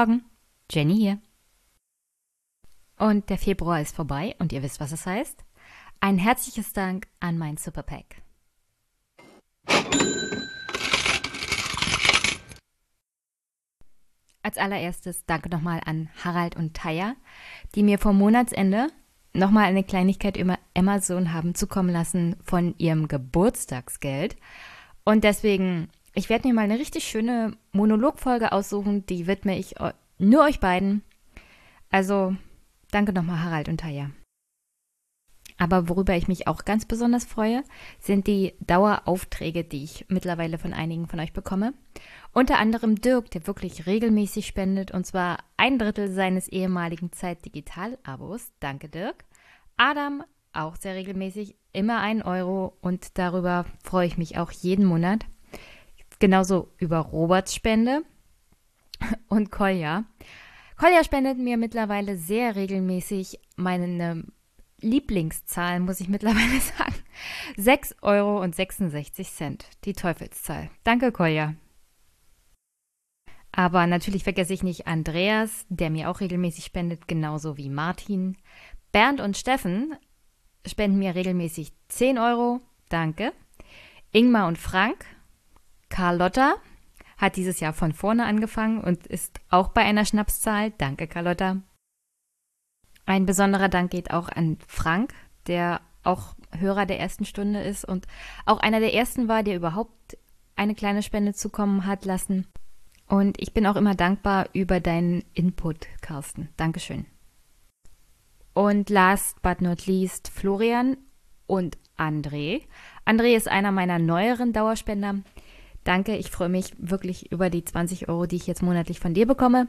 Morgen, Jenny hier. Und der Februar ist vorbei und ihr wisst, was es heißt. Ein herzliches Dank an mein Superpack. Als allererstes danke nochmal an Harald und Taya, die mir vor Monatsende nochmal eine Kleinigkeit über Amazon haben zukommen lassen von ihrem Geburtstagsgeld. Und deswegen, ich werde mir mal eine richtig schöne Monologfolge aussuchen, die widme ich nur euch beiden. Also, danke nochmal Harald und Taya. Aber worüber ich mich auch ganz besonders freue, sind die Daueraufträge, die ich mittlerweile von einigen von euch bekomme. Unter anderem Dirk, der wirklich regelmäßig spendet, und zwar ein Drittel seines ehemaligen Zeit Digital-Abos. Danke, Dirk. Adam, auch sehr regelmäßig, immer ein Euro und darüber freue ich mich auch jeden Monat. Genauso über Roberts Spende und Kolja. Kolja spendet mir mittlerweile sehr regelmäßig meine Lieblingszahl, muss ich mittlerweile sagen. 6,66 Euro, die Teufelszahl. Danke, Kolja. Aber natürlich vergesse ich nicht Andreas, der mir auch regelmäßig spendet, genauso wie Martin. Bernd und Steffen spenden mir regelmäßig 10 Euro. Danke. Ingmar und Frank. Carlotta hat dieses Jahr von vorne angefangen und ist auch bei einer Schnapszahl. Danke, Carlotta. Ein besonderer Dank geht auch an Frank, der auch Hörer der ersten Stunde ist und auch einer der ersten war, der überhaupt eine kleine Spende zukommen hat lassen. Und ich bin auch immer dankbar über deinen Input, Carsten. Dankeschön. Und last but not least Florian und André. André ist einer meiner neueren Dauerspender. Danke, ich freue mich wirklich über die 20 Euro, die ich jetzt monatlich von dir bekomme.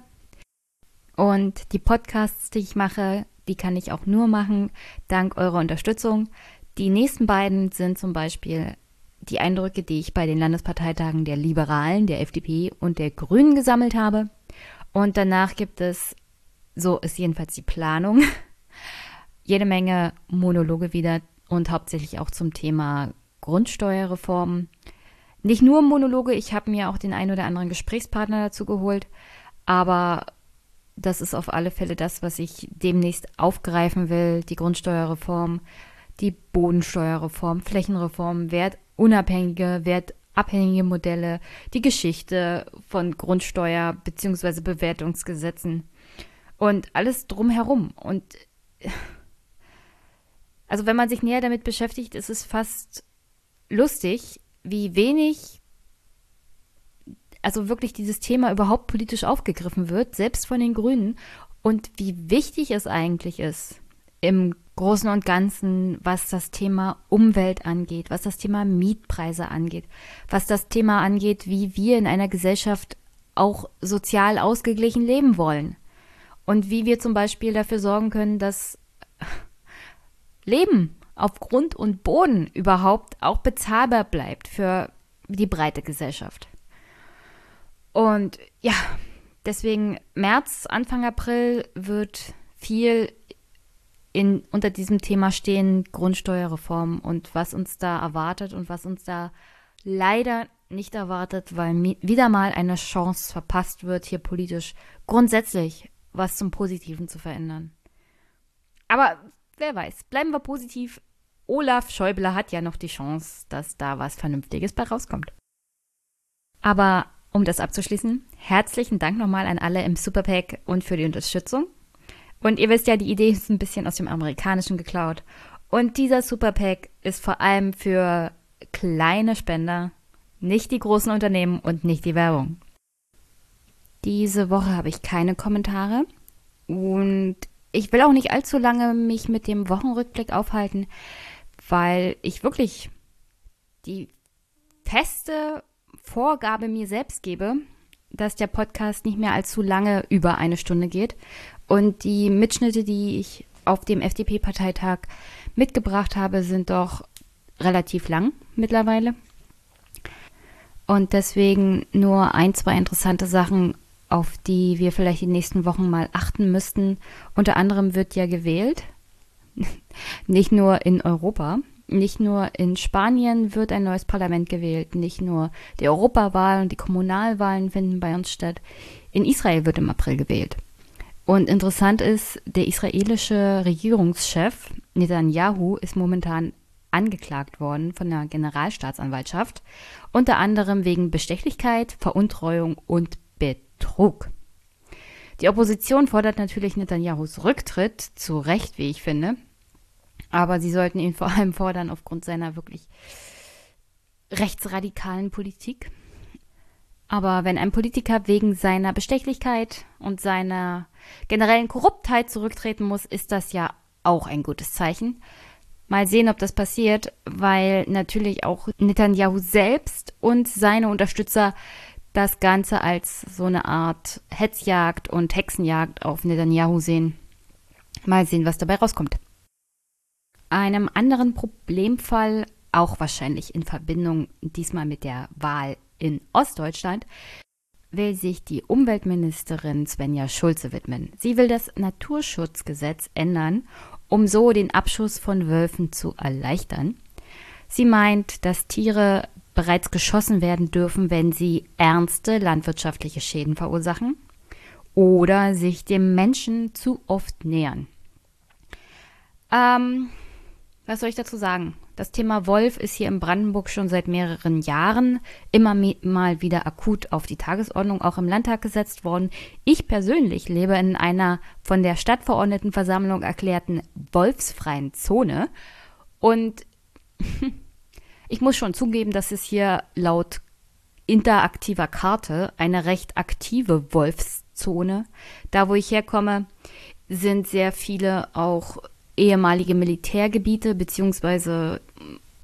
Und die Podcasts, die ich mache, die kann ich auch nur machen dank eurer Unterstützung. Die nächsten beiden sind zum Beispiel die Eindrücke, die ich bei den Landesparteitagen der Liberalen, der FDP und der Grünen gesammelt habe. Und danach gibt es, so ist jedenfalls die Planung, jede Menge Monologe wieder und hauptsächlich auch zum Thema Grundsteuerreform. Nicht nur Monologe, ich habe mir auch den einen oder anderen Gesprächspartner dazu geholt, aber das ist auf alle Fälle das, was ich demnächst aufgreifen will. Die Grundsteuerreform, die Bodensteuerreform, Flächenreform, wertunabhängige, wertabhängige Modelle, die Geschichte von Grundsteuer bzw. Bewertungsgesetzen und alles drumherum. Und also wenn man sich näher damit beschäftigt, ist es fast lustig, wie wenig also wirklich dieses Thema überhaupt politisch aufgegriffen wird, selbst von den Grünen, und wie wichtig es eigentlich ist im Großen und Ganzen, was das Thema Umwelt angeht, was das Thema Mietpreise angeht, was das Thema angeht, wie wir in einer Gesellschaft auch sozial ausgeglichen leben wollen. Und wie wir zum Beispiel dafür sorgen können, dass Leben auf Grund und Boden überhaupt auch bezahlbar bleibt für die breite Gesellschaft. Und ja, deswegen März, Anfang April wird viel in, unter diesem Thema stehen, Grundsteuerreform und was uns da erwartet und was uns da leider nicht erwartet, weil wieder mal eine Chance verpasst wird, hier politisch grundsätzlich was zum Positiven zu verändern. Aber wer weiß, bleiben wir positiv. Olaf Schäuble hat ja noch die Chance, dass da was Vernünftiges bei rauskommt. Aber um das abzuschließen, herzlichen Dank nochmal an alle im Superpack und für die Unterstützung. Und ihr wisst ja, die Idee ist ein bisschen aus dem Amerikanischen geklaut. Und dieser Superpack ist vor allem für kleine Spender, nicht die großen Unternehmen und nicht die Werbung. Diese Woche habe ich keine Kommentare und ich will auch nicht allzu lange mich mit dem Wochenrückblick aufhalten, weil ich wirklich die feste Vorgabe mir selbst gebe, dass der Podcast nicht mehr allzu lange über eine Stunde geht. Und die Mitschnitte, die ich auf dem FDP-Parteitag mitgebracht habe, sind doch relativ lang mittlerweile. Und deswegen nur ein, zwei interessante Sachen, auf die wir vielleicht die nächsten Wochen mal achten müssten. Unter anderem wird ja gewählt, nicht nur in Europa, Nicht nur in Spanien wird ein neues Parlament gewählt, nicht nur die Europawahl und die Kommunalwahlen finden bei uns statt. In Israel wird im April gewählt. Und interessant ist, der israelische Regierungschef Netanyahu ist momentan angeklagt worden von der Generalstaatsanwaltschaft, unter anderem wegen Bestechlichkeit, Veruntreuung und Betrug. Die Opposition fordert natürlich Netanyahus Rücktritt, zu Recht, wie ich finde, aber sie sollten ihn vor allem fordern aufgrund seiner wirklich rechtsradikalen Politik. Aber wenn ein Politiker wegen seiner Bestechlichkeit und seiner generellen Korruptheit zurücktreten muss, ist das ja auch ein gutes Zeichen. Mal sehen, ob das passiert, weil natürlich auch Netanyahu selbst und seine Unterstützer das Ganze als so eine Art Hetzjagd und Hexenjagd auf Netanyahu sehen. Mal sehen, was dabei rauskommt. Einem anderen Problemfall, auch wahrscheinlich in Verbindung diesmal mit der Wahl in Ostdeutschland, will sich die Umweltministerin Svenja Schulze widmen. Sie will das Naturschutzgesetz ändern um so den Abschuss von Wölfen zu erleichtern. Sie meint, dass Tiere bereits geschossen werden dürfen, wenn sie ernste landwirtschaftliche Schäden verursachen oder sich dem Menschen zu oft nähern. Ähm, was soll ich dazu sagen? Das Thema Wolf ist hier in Brandenburg schon seit mehreren Jahren immer mal wieder akut auf die Tagesordnung, auch im Landtag gesetzt worden. Ich persönlich lebe in einer von der Stadtverordnetenversammlung erklärten wolfsfreien Zone und ich muss schon zugeben, dass es hier laut interaktiver Karte eine recht aktive Wolfszone. Da, wo ich herkomme, sind sehr viele auch ehemalige Militärgebiete beziehungsweise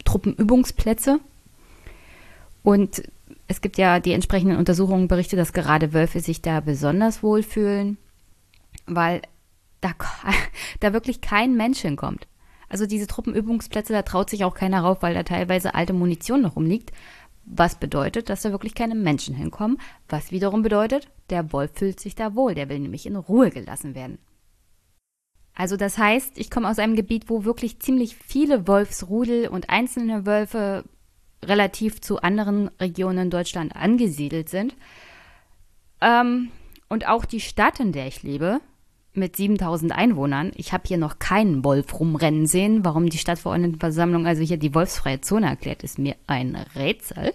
Truppenübungsplätze. Und es gibt ja die entsprechenden Untersuchungen, Berichte, dass gerade Wölfe sich da besonders wohlfühlen, weil da, da wirklich kein Mensch hinkommt. Also diese Truppenübungsplätze, da traut sich auch keiner rauf, weil da teilweise alte Munition noch rumliegt. Was bedeutet, dass da wirklich keine Menschen hinkommen. Was wiederum bedeutet, der Wolf fühlt sich da wohl. Der will nämlich in Ruhe gelassen werden. Also das heißt, ich komme aus einem Gebiet, wo wirklich ziemlich viele Wolfsrudel und einzelne Wölfe relativ zu anderen Regionen in Deutschland angesiedelt sind. Ähm, und auch die Stadt, in der ich lebe, mit 7000 Einwohnern, ich habe hier noch keinen Wolf rumrennen sehen. Warum die Stadtverordnetenversammlung also hier die wolfsfreie Zone erklärt, ist mir ein Rätsel.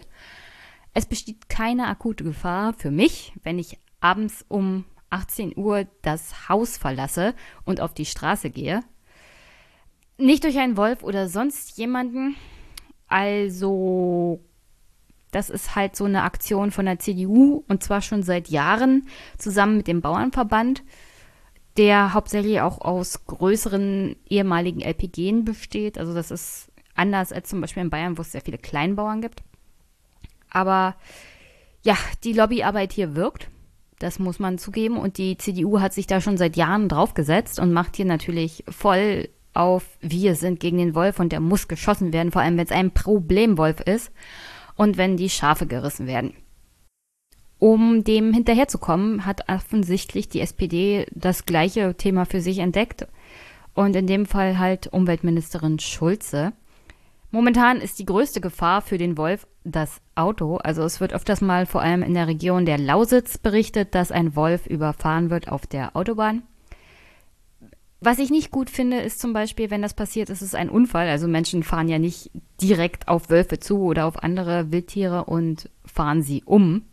Es besteht keine akute Gefahr für mich, wenn ich abends um 18 Uhr das Haus verlasse und auf die Straße gehe. Nicht durch einen Wolf oder sonst jemanden. Also, das ist halt so eine Aktion von der CDU und zwar schon seit Jahren zusammen mit dem Bauernverband, der hauptsächlich auch aus größeren ehemaligen LPGen besteht. Also, das ist anders als zum Beispiel in Bayern, wo es sehr viele Kleinbauern gibt. Aber ja, die Lobbyarbeit hier wirkt. Das muss man zugeben. Und die CDU hat sich da schon seit Jahren draufgesetzt und macht hier natürlich voll auf, wir sind gegen den Wolf und der muss geschossen werden, vor allem wenn es ein Problemwolf ist und wenn die Schafe gerissen werden. Um dem hinterherzukommen, hat offensichtlich die SPD das gleiche Thema für sich entdeckt und in dem Fall halt Umweltministerin Schulze. Momentan ist die größte Gefahr für den Wolf das Auto. Also es wird öfters mal vor allem in der Region der Lausitz berichtet, dass ein Wolf überfahren wird auf der Autobahn. Was ich nicht gut finde, ist zum Beispiel, wenn das passiert, ist es ein Unfall. Also Menschen fahren ja nicht direkt auf Wölfe zu oder auf andere Wildtiere und fahren sie um,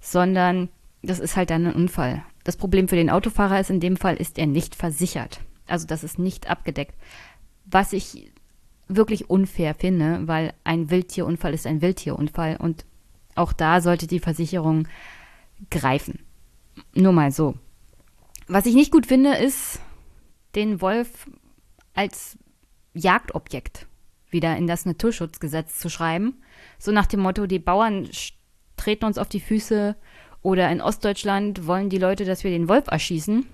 sondern das ist halt dann ein Unfall. Das Problem für den Autofahrer ist in dem Fall, ist er nicht versichert. Also das ist nicht abgedeckt. Was ich wirklich unfair finde, weil ein Wildtierunfall ist ein Wildtierunfall und auch da sollte die Versicherung greifen. Nur mal so. Was ich nicht gut finde, ist, den Wolf als Jagdobjekt wieder in das Naturschutzgesetz zu schreiben. So nach dem Motto, die Bauern treten uns auf die Füße oder in Ostdeutschland wollen die Leute, dass wir den Wolf erschießen,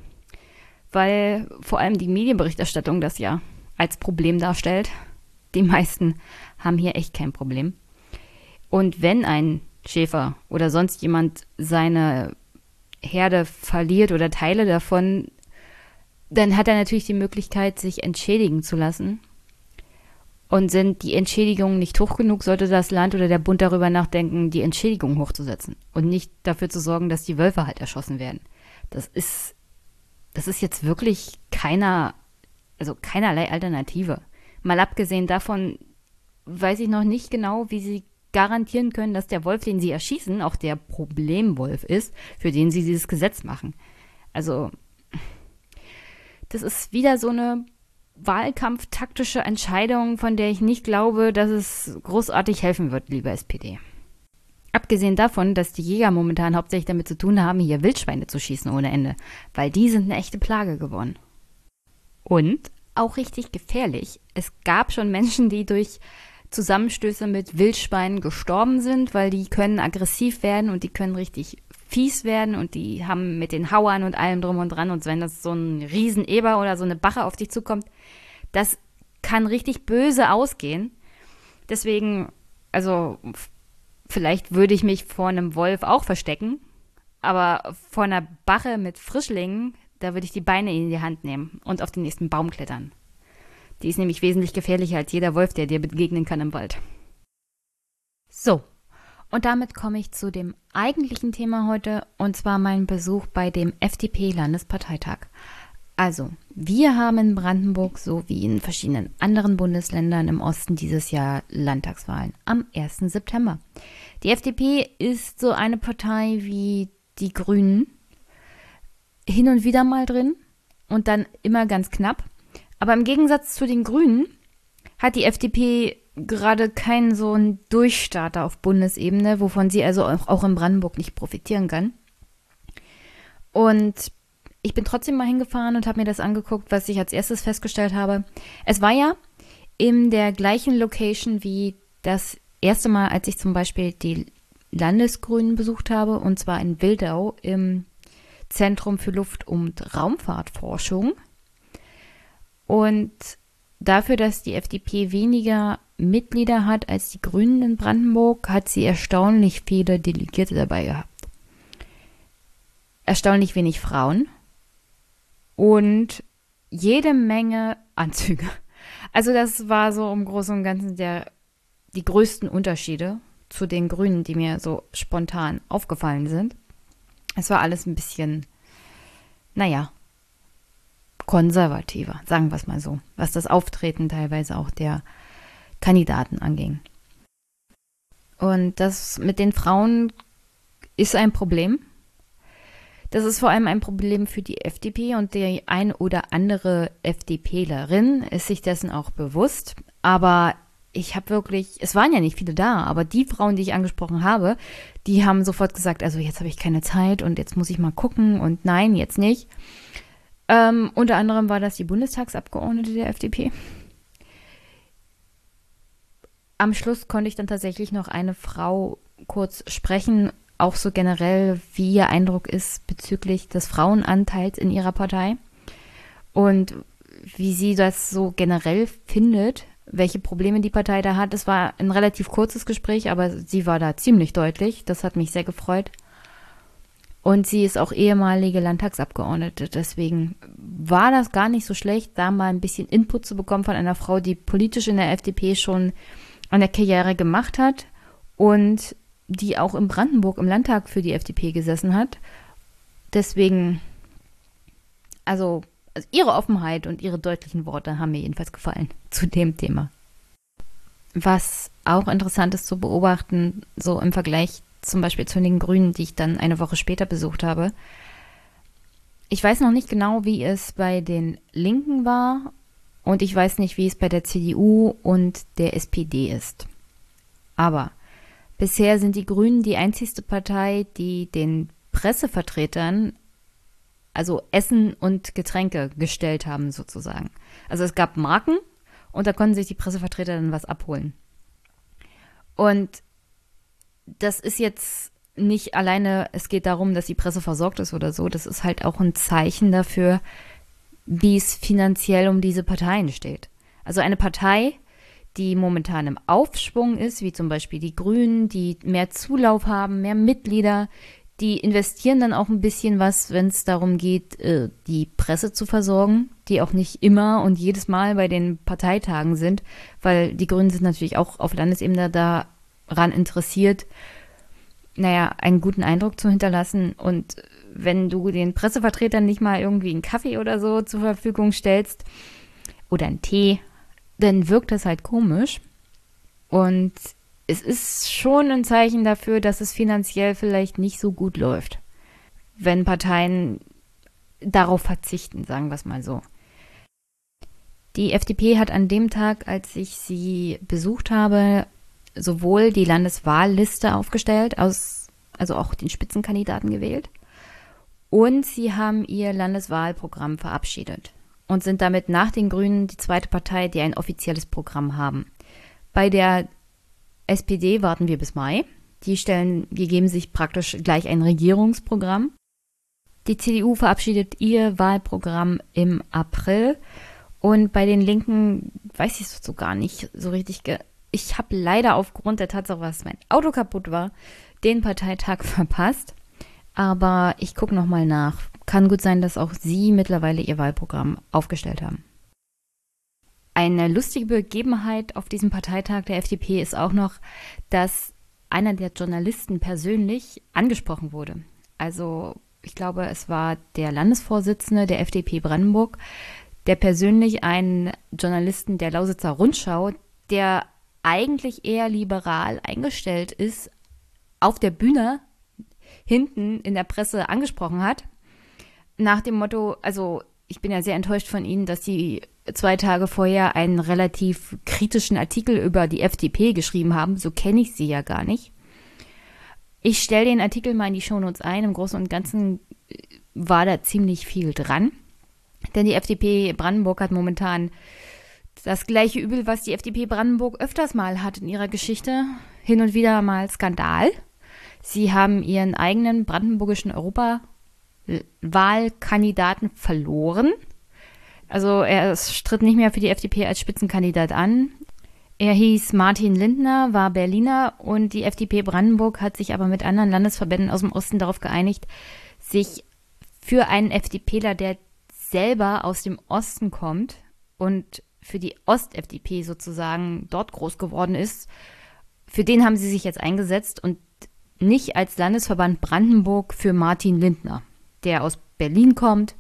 weil vor allem die Medienberichterstattung das ja als Problem darstellt die meisten haben hier echt kein Problem. Und wenn ein Schäfer oder sonst jemand seine Herde verliert oder Teile davon, dann hat er natürlich die Möglichkeit, sich entschädigen zu lassen. Und sind die Entschädigungen nicht hoch genug, sollte das Land oder der Bund darüber nachdenken, die Entschädigung hochzusetzen und nicht dafür zu sorgen, dass die Wölfe halt erschossen werden. Das ist, das ist jetzt wirklich keiner, also keinerlei Alternative. Mal abgesehen davon weiß ich noch nicht genau, wie sie garantieren können, dass der Wolf, den sie erschießen, auch der Problemwolf ist, für den sie dieses Gesetz machen. Also, das ist wieder so eine wahlkampftaktische Entscheidung, von der ich nicht glaube, dass es großartig helfen wird, liebe SPD. Abgesehen davon, dass die Jäger momentan hauptsächlich damit zu tun haben, hier Wildschweine zu schießen ohne Ende, weil die sind eine echte Plage geworden. Und auch richtig gefährlich. Es gab schon Menschen, die durch Zusammenstöße mit Wildschweinen gestorben sind, weil die können aggressiv werden und die können richtig fies werden und die haben mit den Hauern und allem drum und dran und wenn das so ein Rieseneber oder so eine Bache auf dich zukommt, das kann richtig böse ausgehen. Deswegen, also vielleicht würde ich mich vor einem Wolf auch verstecken, aber vor einer Bache mit Frischlingen, da würde ich die Beine in die Hand nehmen und auf den nächsten Baum klettern. Die ist nämlich wesentlich gefährlicher als jeder Wolf, der dir begegnen kann im Wald. So, und damit komme ich zu dem eigentlichen Thema heute, und zwar mein Besuch bei dem FDP-Landesparteitag. Also, wir haben in Brandenburg sowie in verschiedenen anderen Bundesländern im Osten dieses Jahr Landtagswahlen am 1. September. Die FDP ist so eine Partei wie die Grünen, hin und wieder mal drin und dann immer ganz knapp. Aber im Gegensatz zu den Grünen hat die FDP gerade keinen so einen Durchstarter auf Bundesebene, wovon sie also auch, in Brandenburg nicht profitieren kann. Und ich bin trotzdem mal hingefahren und habe mir das angeguckt, was ich als erstes festgestellt habe. Es war ja in der gleichen Location wie das erste Mal, als ich zum Beispiel die Landesgrünen besucht habe, und zwar in Wildau im Zentrum für Luft- und Raumfahrtforschung. Und dafür, dass die FDP weniger Mitglieder hat als die Grünen in Brandenburg, hat sie erstaunlich viele Delegierte dabei gehabt. Erstaunlich wenig Frauen und jede Menge Anzüge. Also das war so im Großen und Ganzen der, die größten Unterschiede zu den Grünen, die mir so spontan aufgefallen sind. Es war alles ein bisschen, naja, konservativer, sagen wir es mal so, was das Auftreten teilweise auch der Kandidaten anging. Und das mit den Frauen ist ein Problem. Das ist vor allem ein Problem für die FDP und die ein oder andere FDPlerin ist sich dessen auch bewusst. Aber ich habe wirklich, es waren ja nicht viele da, aber die Frauen, die ich angesprochen habe, die haben sofort gesagt, also jetzt habe ich keine Zeit und jetzt muss ich mal gucken und nein, jetzt nicht. Ähm, unter anderem war das die Bundestagsabgeordnete der FDP. Am Schluss konnte ich dann tatsächlich noch eine Frau kurz sprechen, auch so generell, wie ihr Eindruck ist bezüglich des Frauenanteils in ihrer Partei und wie sie das so generell findet, welche Probleme die Partei da hat. Es war ein relativ kurzes Gespräch, aber sie war da ziemlich deutlich. Das hat mich sehr gefreut. Und sie ist auch ehemalige Landtagsabgeordnete. Deswegen war das gar nicht so schlecht, da mal ein bisschen Input zu bekommen von einer Frau, die politisch in der FDP schon eine Karriere gemacht hat und die auch in Brandenburg im Landtag für die FDP gesessen hat. Deswegen, also, also ihre Offenheit und ihre deutlichen Worte haben mir jedenfalls gefallen zu dem Thema. Was auch interessant ist zu beobachten, so im Vergleich zum Beispiel zu den Grünen, die ich dann eine Woche später besucht habe. Ich weiß noch nicht genau, wie es bei den Linken war und ich weiß nicht, wie es bei der CDU und der SPD ist. Aber bisher sind die Grünen die einzigste Partei, die den Pressevertretern also Essen und Getränke gestellt haben sozusagen. Also es gab Marken und da konnten sich die Pressevertreter dann was abholen. Und das ist jetzt nicht alleine, es geht darum, dass die Presse versorgt ist oder so. Das ist halt auch ein Zeichen dafür, wie es finanziell um diese Parteien steht. Also eine Partei, die momentan im Aufschwung ist, wie zum Beispiel die Grünen, die mehr Zulauf haben, mehr Mitglieder, die investieren dann auch ein bisschen was, wenn es darum geht, äh, die Presse zu versorgen. die auch nicht immer und jedes Mal bei den Parteitagen sind, weil die Grünen sind natürlich auch auf Landesebene daran interessiert, naja, einen guten Eindruck zu hinterlassen. Und wenn du den Pressevertretern nicht mal irgendwie einen Kaffee oder so zur Verfügung stellst oder einen Tee, dann wirkt das halt komisch. Und es ist schon ein Zeichen dafür, dass es finanziell vielleicht nicht so gut läuft, wenn Parteien darauf verzichten, sagen wir es mal so. Die FDP hat an dem Tag, als ich sie besucht habe, sowohl die Landeswahlliste aufgestellt, aus, also auch den Spitzenkandidaten gewählt, und sie haben ihr Landeswahlprogramm verabschiedet und sind damit nach den Grünen die zweite Partei, die ein offizielles Programm haben. Bei der SPD warten wir bis Mai. Die stellen, die geben sich praktisch gleich ein Regierungsprogramm. Die CDU verabschiedet ihr Wahlprogramm im April. Und bei den Linken weiß ich es so gar nicht so richtig. Ich habe leider aufgrund der Tatsache, dass mein Auto kaputt war, den Parteitag verpasst. Aber ich gucke nochmal nach. Kann gut sein, dass auch Sie mittlerweile Ihr Wahlprogramm aufgestellt haben. Eine lustige Begebenheit auf diesem Parteitag der FDP ist auch noch, dass einer der Journalisten persönlich angesprochen wurde. Also ich glaube, es war der Landesvorsitzende der FDP Brandenburg, der persönlich einen Journalisten der Lausitzer Rundschau, der eigentlich eher liberal eingestellt ist, auf der Bühne hinten in der Presse angesprochen hat. Nach dem Motto, also ich bin ja sehr enttäuscht von Ihnen, dass Sie zwei Tage vorher einen relativ kritischen Artikel über die FDP geschrieben haben. So kenne ich sie ja gar nicht. Ich stelle den Artikel mal in die Shownotes ein. Im Großen und Ganzen äh, war da ziemlich viel dran. Denn die FDP Brandenburg hat momentan das gleiche Übel, was die FDP Brandenburg öfters mal hat in ihrer Geschichte. Hin und wieder mal Skandal. Sie haben ihren eigenen brandenburgischen Europawahlkandidaten verloren. Also er stritt nicht mehr für die FDP als Spitzenkandidat an. Er hieß Martin Lindner, war Berliner und die FDP Brandenburg hat sich aber mit anderen Landesverbänden aus dem Osten darauf geeinigt, sich für einen FDPler, der selber aus dem Osten kommt und für die Ost-FDP sozusagen dort groß geworden ist, für den haben sie sich jetzt eingesetzt und nicht als Landesverband Brandenburg für Martin Lindner, der aus Berlin kommt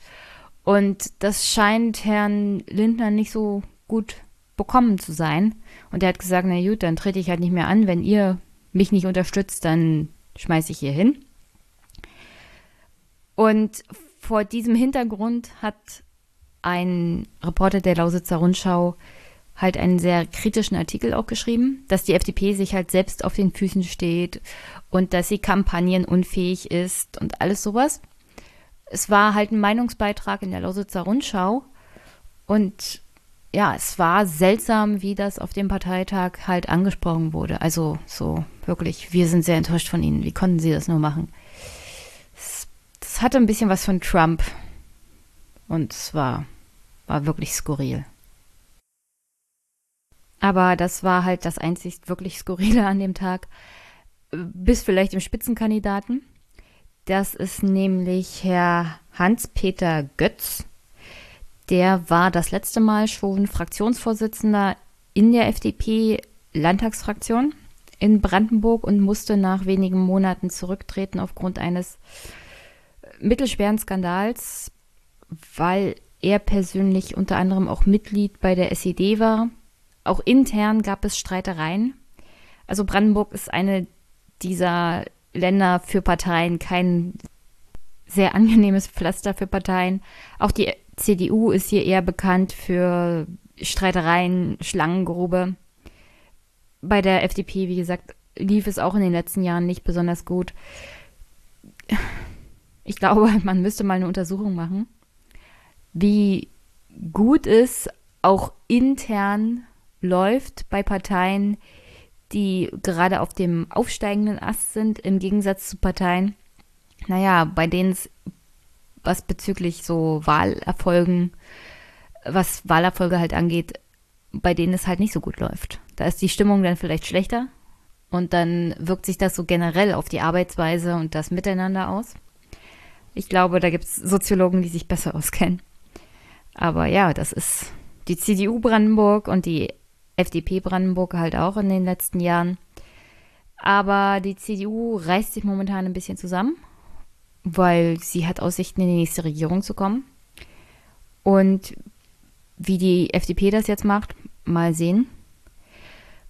und das scheint Herrn Lindner nicht so gut bekommen zu sein. Und er hat gesagt, na gut, dann trete ich halt nicht mehr an. Wenn ihr mich nicht unterstützt, dann schmeiße ich hier hin. Und vor diesem Hintergrund hat ein Reporter der Lausitzer Rundschau halt einen sehr kritischen Artikel auch geschrieben, dass die FDP sich halt selbst auf den Füßen steht und dass sie kampagnenunfähig ist und alles sowas es war halt ein Meinungsbeitrag in der Lausitzer Rundschau und ja, es war seltsam, wie das auf dem Parteitag halt angesprochen wurde. Also so wirklich, wir sind sehr enttäuscht von Ihnen. Wie konnten Sie das nur machen? Das hatte ein bisschen was von Trump und es war, war wirklich skurril. Aber das war halt das einzig wirklich Skurrile an dem Tag. Bis vielleicht im Spitzenkandidaten. Das ist nämlich Herr Hans-Peter Götz. Der war das letzte Mal schon Fraktionsvorsitzender in der FDP-Landtagsfraktion in Brandenburg und musste nach wenigen Monaten zurücktreten aufgrund eines mittelschweren Skandals, weil er persönlich unter anderem auch Mitglied bei der SED war. Auch intern gab es Streitereien. Also Brandenburg ist eine dieser Länder für Parteien kein sehr angenehmes Pflaster für Parteien. Auch die CDU ist hier eher bekannt für Streitereien, Schlangengrube. Bei der FDP, wie gesagt, lief es auch in den letzten Jahren nicht besonders gut. Ich glaube, man müsste mal eine Untersuchung machen, wie gut es auch intern läuft bei Parteien, die gerade auf dem aufsteigenden Ast sind, im Gegensatz zu Parteien, naja, bei denen es was bezüglich so Wahlerfolgen, was Wahlerfolge halt angeht, bei denen es halt nicht so gut läuft. Da ist die Stimmung dann vielleicht schlechter und dann wirkt sich das so generell auf die Arbeitsweise und das Miteinander aus. Ich glaube, da gibt es Soziologen, die sich besser auskennen. Aber ja, das ist die CDU Brandenburg und die FDP Brandenburg halt auch in den letzten Jahren. Aber die CDU reißt sich momentan ein bisschen zusammen, weil sie hat Aussichten, in die nächste Regierung zu kommen. Und wie die FDP das jetzt macht, mal sehen.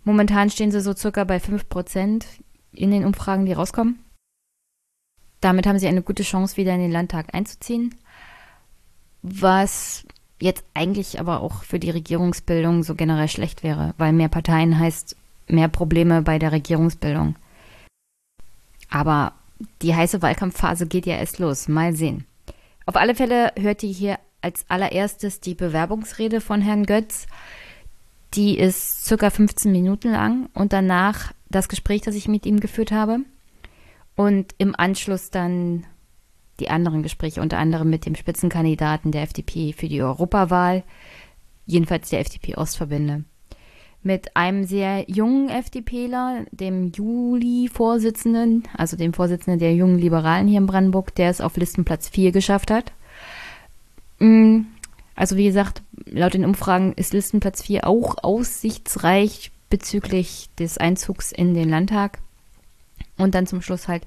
Momentan stehen sie so circa bei 5% in den Umfragen, die rauskommen. Damit haben sie eine gute Chance, wieder in den Landtag einzuziehen. Was jetzt eigentlich aber auch für die Regierungsbildung so generell schlecht wäre, weil mehr Parteien heißt mehr Probleme bei der Regierungsbildung. Aber die heiße Wahlkampfphase geht ja erst los. Mal sehen. Auf alle Fälle hört ihr hier als allererstes die Bewerbungsrede von Herrn Götz. Die ist circa 15 Minuten lang und danach das Gespräch, das ich mit ihm geführt habe. Und im Anschluss dann die anderen Gespräche, unter anderem mit dem Spitzenkandidaten der FDP für die Europawahl, jedenfalls der FDP-Ostverbände. Mit einem sehr jungen FDPler, dem Juli-Vorsitzenden, also dem Vorsitzenden der jungen Liberalen hier in Brandenburg, der es auf Listenplatz 4 geschafft hat. Mm, also wie gesagt, laut den Umfragen ist Listenplatz 4 auch aussichtsreich bezüglich des Einzugs in den Landtag. Und dann zum Schluss halt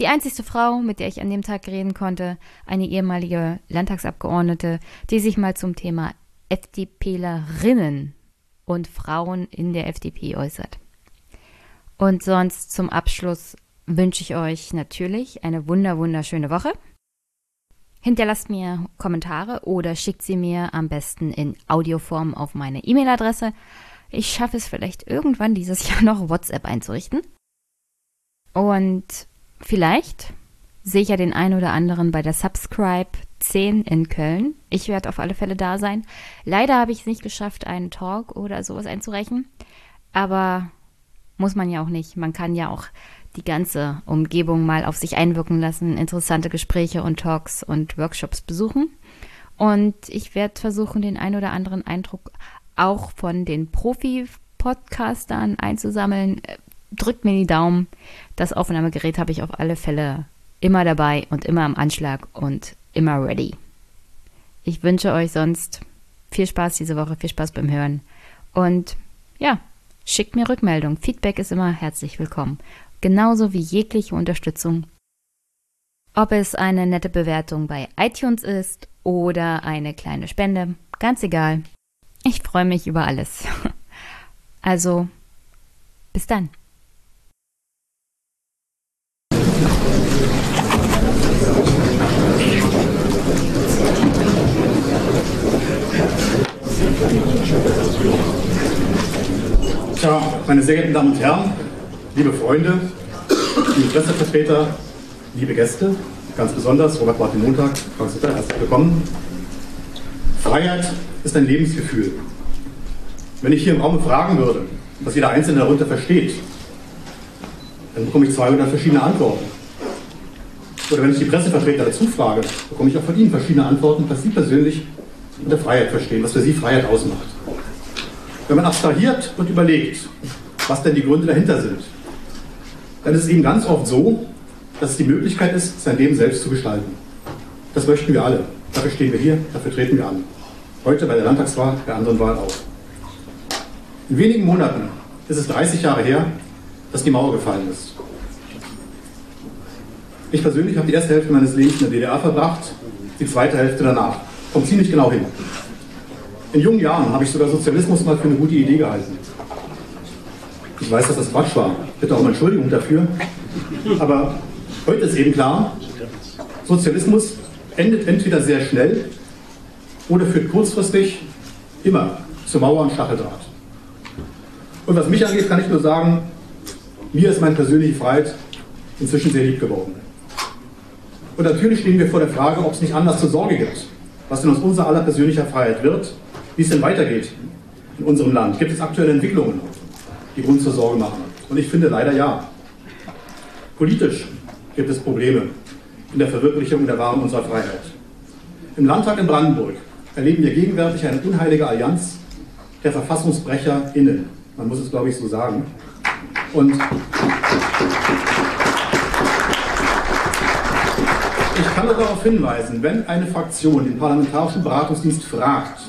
die einzigste Frau, mit der ich an dem Tag reden konnte, eine ehemalige Landtagsabgeordnete, die sich mal zum Thema FDPlerinnen und Frauen in der FDP äußert. Und sonst zum Abschluss wünsche ich euch natürlich eine wunder wunderschöne Woche. Hinterlasst mir Kommentare oder schickt sie mir am besten in Audioform auf meine E-Mail-Adresse. Ich schaffe es vielleicht irgendwann dieses Jahr noch WhatsApp einzurichten. Und Vielleicht sehe ich ja den einen oder anderen bei der Subscribe 10 in Köln. Ich werde auf alle Fälle da sein. Leider habe ich es nicht geschafft, einen Talk oder sowas einzureichen. Aber muss man ja auch nicht. Man kann ja auch die ganze Umgebung mal auf sich einwirken lassen, interessante Gespräche und Talks und Workshops besuchen. Und ich werde versuchen, den einen oder anderen Eindruck auch von den Profi-Podcastern einzusammeln drückt mir die Daumen. Das Aufnahmegerät habe ich auf alle Fälle immer dabei und immer am Anschlag und immer ready. Ich wünsche euch sonst viel Spaß diese Woche, viel Spaß beim Hören. Und ja, schickt mir Rückmeldung. Feedback ist immer herzlich willkommen. Genauso wie jegliche Unterstützung. Ob es eine nette Bewertung bei iTunes ist oder eine kleine Spende, ganz egal. Ich freue mich über alles. Also, bis dann. Tja, meine sehr geehrten Damen und Herren, liebe Freunde, liebe Pressevertreter, liebe Gäste, ganz besonders Robert Martin Montag, Frank Sutter, herzlich willkommen. Freiheit ist ein Lebensgefühl. Wenn ich hier im Raum fragen würde, was jeder Einzelne darunter versteht, dann bekomme ich 200 verschiedene Antworten. Oder wenn ich die Pressevertreter dazu frage, bekomme ich auch von ihnen verschiedene Antworten, was sie persönlich unter Freiheit verstehen, was für sie Freiheit ausmacht. Wenn man abstrahiert und überlegt, was denn die Gründe dahinter sind, dann ist es eben ganz oft so, dass es die Möglichkeit ist, sein Leben selbst zu gestalten. Das möchten wir alle. Dafür stehen wir hier, dafür treten wir an. Heute bei der Landtagswahl, bei anderen Wahlen auch. In wenigen Monaten ist es 30 Jahre her, dass die Mauer gefallen ist. Ich persönlich habe die erste Hälfte meines Lebens in der DDR verbracht, die zweite Hälfte danach. Kommt ziemlich genau hin. In jungen Jahren habe ich sogar Sozialismus mal für eine gute Idee gehalten. Ich weiß, dass das Quatsch war. Bitte auch um Entschuldigung dafür. Aber heute ist eben klar, Sozialismus endet entweder sehr schnell oder führt kurzfristig immer zur Mauer und Stacheldraht. Und was mich angeht, kann ich nur sagen, mir ist meine persönliche Freiheit inzwischen sehr lieb geworden. Und natürlich stehen wir vor der Frage, ob es nicht anders zur Sorge gibt, was denn aus unserer aller persönlicher Freiheit wird, wie es denn weitergeht in unserem Land. Gibt es aktuelle Entwicklungen, die Grund zur Sorge machen? Und ich finde leider ja. Politisch gibt es Probleme in der Verwirklichung der Wahrung unserer Freiheit. Im Landtag in Brandenburg erleben wir gegenwärtig eine unheilige Allianz der VerfassungsbrecherInnen. Man muss es, glaube ich, so sagen. Und Ich kann darauf hinweisen, wenn eine Fraktion den Parlamentarischen Beratungsdienst fragt,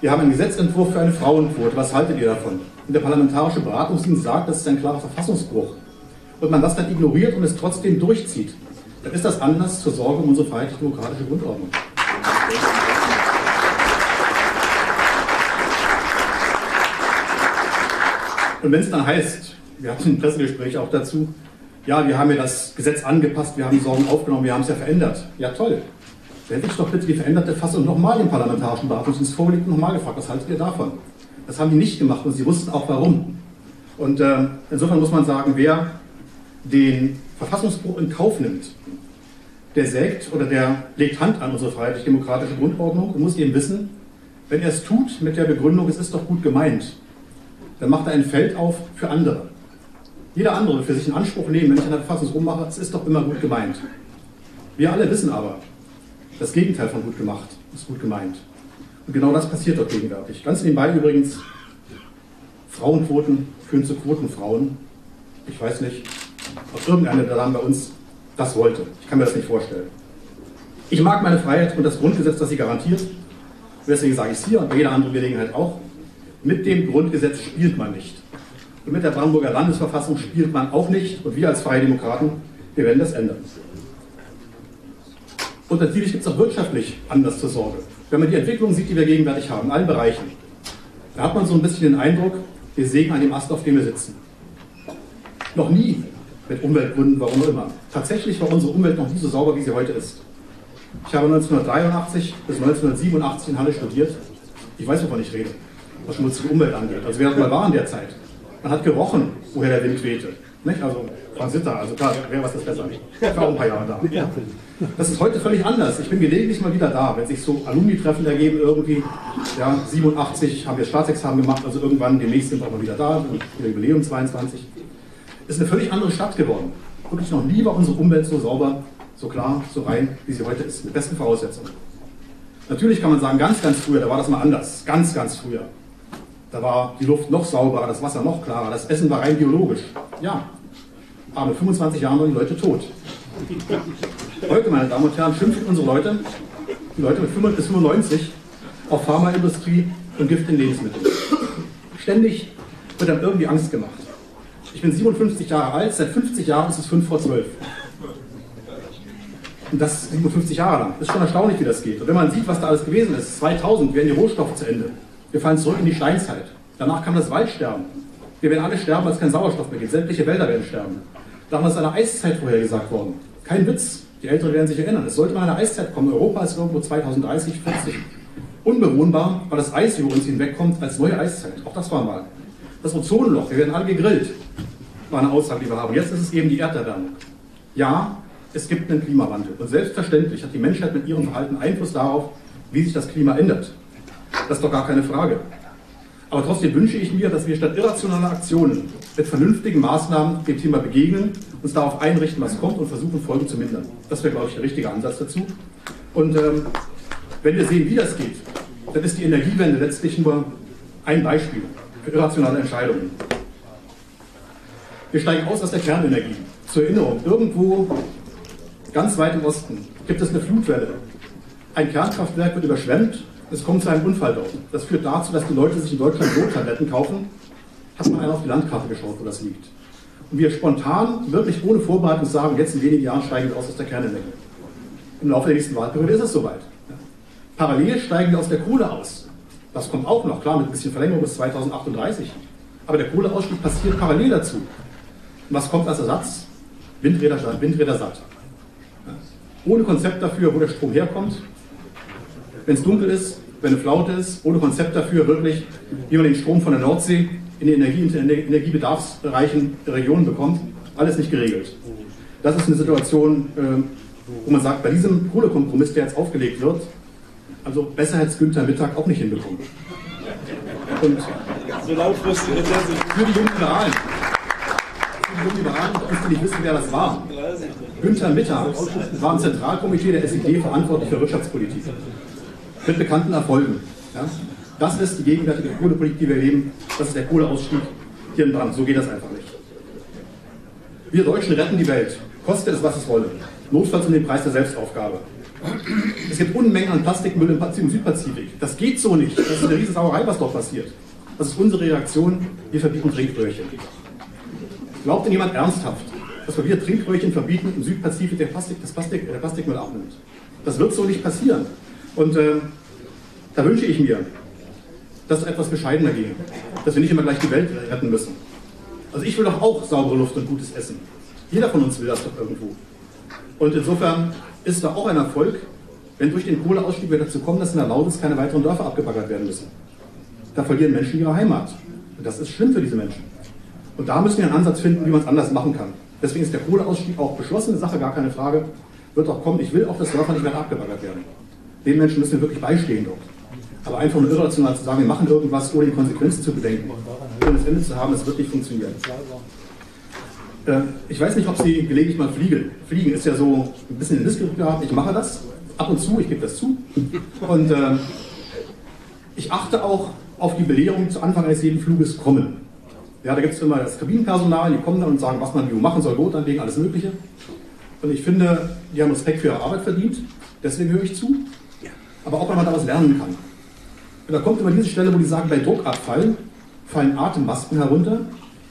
wir haben einen Gesetzentwurf für eine Frauenquote, was haltet ihr davon? Und der Parlamentarische Beratungsdienst sagt, das ist ein klarer Verfassungsbruch. Und man das dann ignoriert und es trotzdem durchzieht, dann ist das Anlass zur Sorge um unsere freiheitlich-demokratische Grundordnung. Und wenn es dann heißt, wir hatten ein Pressegespräch auch dazu, ja, wir haben ja das Gesetz angepasst, wir haben Sorgen aufgenommen, wir haben es ja verändert. Ja, toll. Dann hätte ich doch bitte die veränderte Fassung nochmal im Parlamentarischen Beratungsdienst vorgelegt und nochmal gefragt, was haltet ihr davon? Das haben die nicht gemacht und sie wussten auch warum. Und äh, insofern muss man sagen, wer den Verfassungsbruch in Kauf nimmt, der sägt oder der legt Hand an unsere freiheitlich-demokratische Grundordnung und muss eben wissen, wenn er es tut mit der Begründung, es ist doch gut gemeint, dann macht er ein Feld auf für andere. Jeder andere wird für sich in Anspruch nehmen, wenn ich an der Verfassung rummache, es ist doch immer gut gemeint. Wir alle wissen aber, das Gegenteil von gut gemacht ist gut gemeint. Und genau das passiert dort gegenwärtig. Ganz nebenbei übrigens, Frauenquoten führen zu Quotenfrauen. Ich weiß nicht, ob irgendeine der Damen bei uns das wollte. Ich kann mir das nicht vorstellen. Ich mag meine Freiheit und das Grundgesetz, das sie garantiert. Deswegen sage ich es hier und bei jeder anderen Gelegenheit auch. Mit dem Grundgesetz spielt man nicht. Und mit der Brandenburger Landesverfassung spielt man auch nicht. Und wir als Freie Demokraten, wir werden das ändern. Und natürlich gibt es auch wirtschaftlich Anlass zur Sorge. Wenn man die Entwicklung sieht, die wir gegenwärtig haben, in allen Bereichen, da hat man so ein bisschen den Eindruck, wir sägen an dem Ast, auf dem wir sitzen. Noch nie mit Umweltgründen, warum auch immer. Tatsächlich war unsere Umwelt noch nie so sauber, wie sie heute ist. Ich habe 1983 bis 1987 in Halle studiert. Ich weiß, wovon ich rede, was schmutzige Umwelt angeht. Also wer mal war in der Zeit. Man hat gerochen, woher der Wind wehte. Nicht? Also Franz Sitter, also klar, wer was das besser. Ich war auch ein paar Jahre da. Das ist heute völlig anders. Ich bin gelegentlich mal wieder da, wenn sich so Alumni-Treffen ergeben irgendwie. Ja, 87 haben wir Staatsexamen gemacht, also irgendwann demnächst sind wir mal wieder da, Jubiläum 22 ist eine völlig andere Stadt geworden. Wirklich noch nie war unsere Umwelt so sauber, so klar, so rein, wie sie heute ist, mit besten Voraussetzungen. Natürlich kann man sagen, ganz, ganz früher, da war das mal anders. Ganz, ganz früher. Da war die Luft noch sauberer, das Wasser noch klarer, das Essen war rein biologisch. Ja, aber mit 25 Jahren waren die Leute tot. Heute, meine Damen und Herren, schimpfen unsere Leute, die Leute mit 5 bis 95, auf Pharmaindustrie und Gift in Lebensmitteln. Ständig wird dann irgendwie Angst gemacht. Ich bin 57 Jahre alt, seit 50 Jahren ist es 5 vor 12. Und das 57 Jahre lang. Ist schon erstaunlich, wie das geht. Und wenn man sieht, was da alles gewesen ist, 2000 werden die Rohstoffe zu Ende. Wir fallen zurück in die Steinzeit. Danach kam das Waldsterben. Wir werden alle sterben, weil es keinen Sauerstoff mehr gibt. Sämtliche Wälder werden sterben. Damals ist eine Eiszeit vorhergesagt worden. Kein Witz. Die Älteren werden sich erinnern. Es sollte mal eine Eiszeit kommen. Europa ist irgendwo 2030, 40 unbewohnbar, weil das Eis über uns hinwegkommt als neue Eiszeit. Auch das war mal. Das Ozonloch, wir werden alle gegrillt war eine Aussage, die wir haben. Jetzt ist es eben die Erderwärmung. Ja, es gibt einen Klimawandel. Und selbstverständlich hat die Menschheit mit ihrem Verhalten Einfluss darauf, wie sich das Klima ändert. Das ist doch gar keine Frage. Aber trotzdem wünsche ich mir, dass wir statt irrationaler Aktionen mit vernünftigen Maßnahmen dem Thema begegnen, uns darauf einrichten, was kommt und versuchen, Folgen zu mindern. Das wäre, glaube ich, der richtige Ansatz dazu. Und ähm, wenn wir sehen, wie das geht, dann ist die Energiewende letztlich nur ein Beispiel für irrationale Entscheidungen. Wir steigen aus aus der Kernenergie. Zur Erinnerung, irgendwo ganz weit im Osten gibt es eine Flutwelle. Ein Kernkraftwerk wird überschwemmt, es kommt zu einem Unfall dort. Das führt dazu, dass die Leute sich in Deutschland Nottabletten kaufen. Hat man einmal auf die Landkarte geschaut, wo das liegt. Und wir spontan, wirklich ohne Vorbereitung sagen, jetzt in wenigen Jahren steigen wir aus aus der Kernenergie. Im Laufe der nächsten Wahlperiode ist es soweit. Parallel steigen wir aus der Kohle aus. Das kommt auch noch, klar, mit ein bisschen Verlängerung bis 2038. Aber der Kohleausstieg passiert parallel dazu. Was kommt als Ersatz? Windräder, Windräder satt. Ohne Konzept dafür, wo der Strom herkommt. Wenn es dunkel ist, wenn eine Flaute ist, ohne Konzept dafür wirklich, wie man den Strom von der Nordsee in die Energie, in energiebedarfsreichen Regionen bekommt, alles nicht geregelt. Das ist eine Situation, ähm, wo man sagt, bei diesem Kohlekompromiss, der jetzt aufgelegt wird, also besser hätte es Günther Mittag auch nicht hinbekommen. Und so für die jungen Liberalen die Liberalen, die nicht wissen, wer das war. Günther Mittag war im Zentralkomitee der SED verantwortlich für Wirtschaftspolitik. Mit bekannten Erfolgen. Ja? Das ist die gegenwärtige Kohlepolitik, die wir erleben. Das ist der Kohleausstieg hier in Brand. So geht das einfach nicht. Wir Deutschen retten die Welt. Koste es, was es wolle. Notfalls um den Preis der Selbstaufgabe. Es gibt Unmengen an Plastikmüll im Südpazifik. Das geht so nicht. Das ist eine riesige Sauerei, was dort passiert. Das ist unsere Reaktion. Wir verbieten Trinkröhrchen. Glaubt denn jemand ernsthaft, dass wir wieder Trinkröhrchen verbieten im Südpazifik, der, Plastik, das Plastik, der Plastikmüll abnimmt? Das wird so nicht passieren. Und äh, da wünsche ich mir, dass es etwas bescheidener ginge. Dass wir nicht immer gleich die Welt retten müssen. Also ich will doch auch saubere Luft und gutes Essen. Jeder von uns will das doch irgendwo. Und insofern ist da auch ein Erfolg, wenn durch den Kohleausstieg wir dazu kommen, dass in der Lausitz keine weiteren Dörfer abgebaggert werden müssen. Da verlieren Menschen ihre Heimat. Und das ist schlimm für diese Menschen. Und da müssen wir einen Ansatz finden, wie man es anders machen kann. Deswegen ist der Kohleausstieg auch beschlossene Sache, gar keine Frage. Wird auch kommen. Ich will auch, dass Dörfer nicht mehr abgebaggert werden. Den Menschen müssen wir wirklich beistehen dort. Aber einfach nur irrational zu sagen, wir machen irgendwas, ohne die Konsequenzen zu bedenken, ohne das Ende zu haben, das wird nicht funktionieren. Äh, ich weiß nicht, ob Sie gelegentlich mal fliegen. Fliegen ist ja so ein bisschen in Missgriff gehabt. Ich mache das ab und zu, ich gebe das zu. Und äh, ich achte auch auf die Belehrung zu Anfang eines jeden Fluges kommen. Ja, da gibt es immer das Kabinenpersonal, die kommen dann und sagen, was man wie machen soll, Boot anlegen, alles Mögliche. Und ich finde, die haben Respekt für ihre Arbeit verdient, deswegen höre ich zu. Aber auch, wenn man daraus lernen kann. Und da kommt immer diese Stelle, wo die sagen, bei Druckabfall fallen Atemmasken herunter,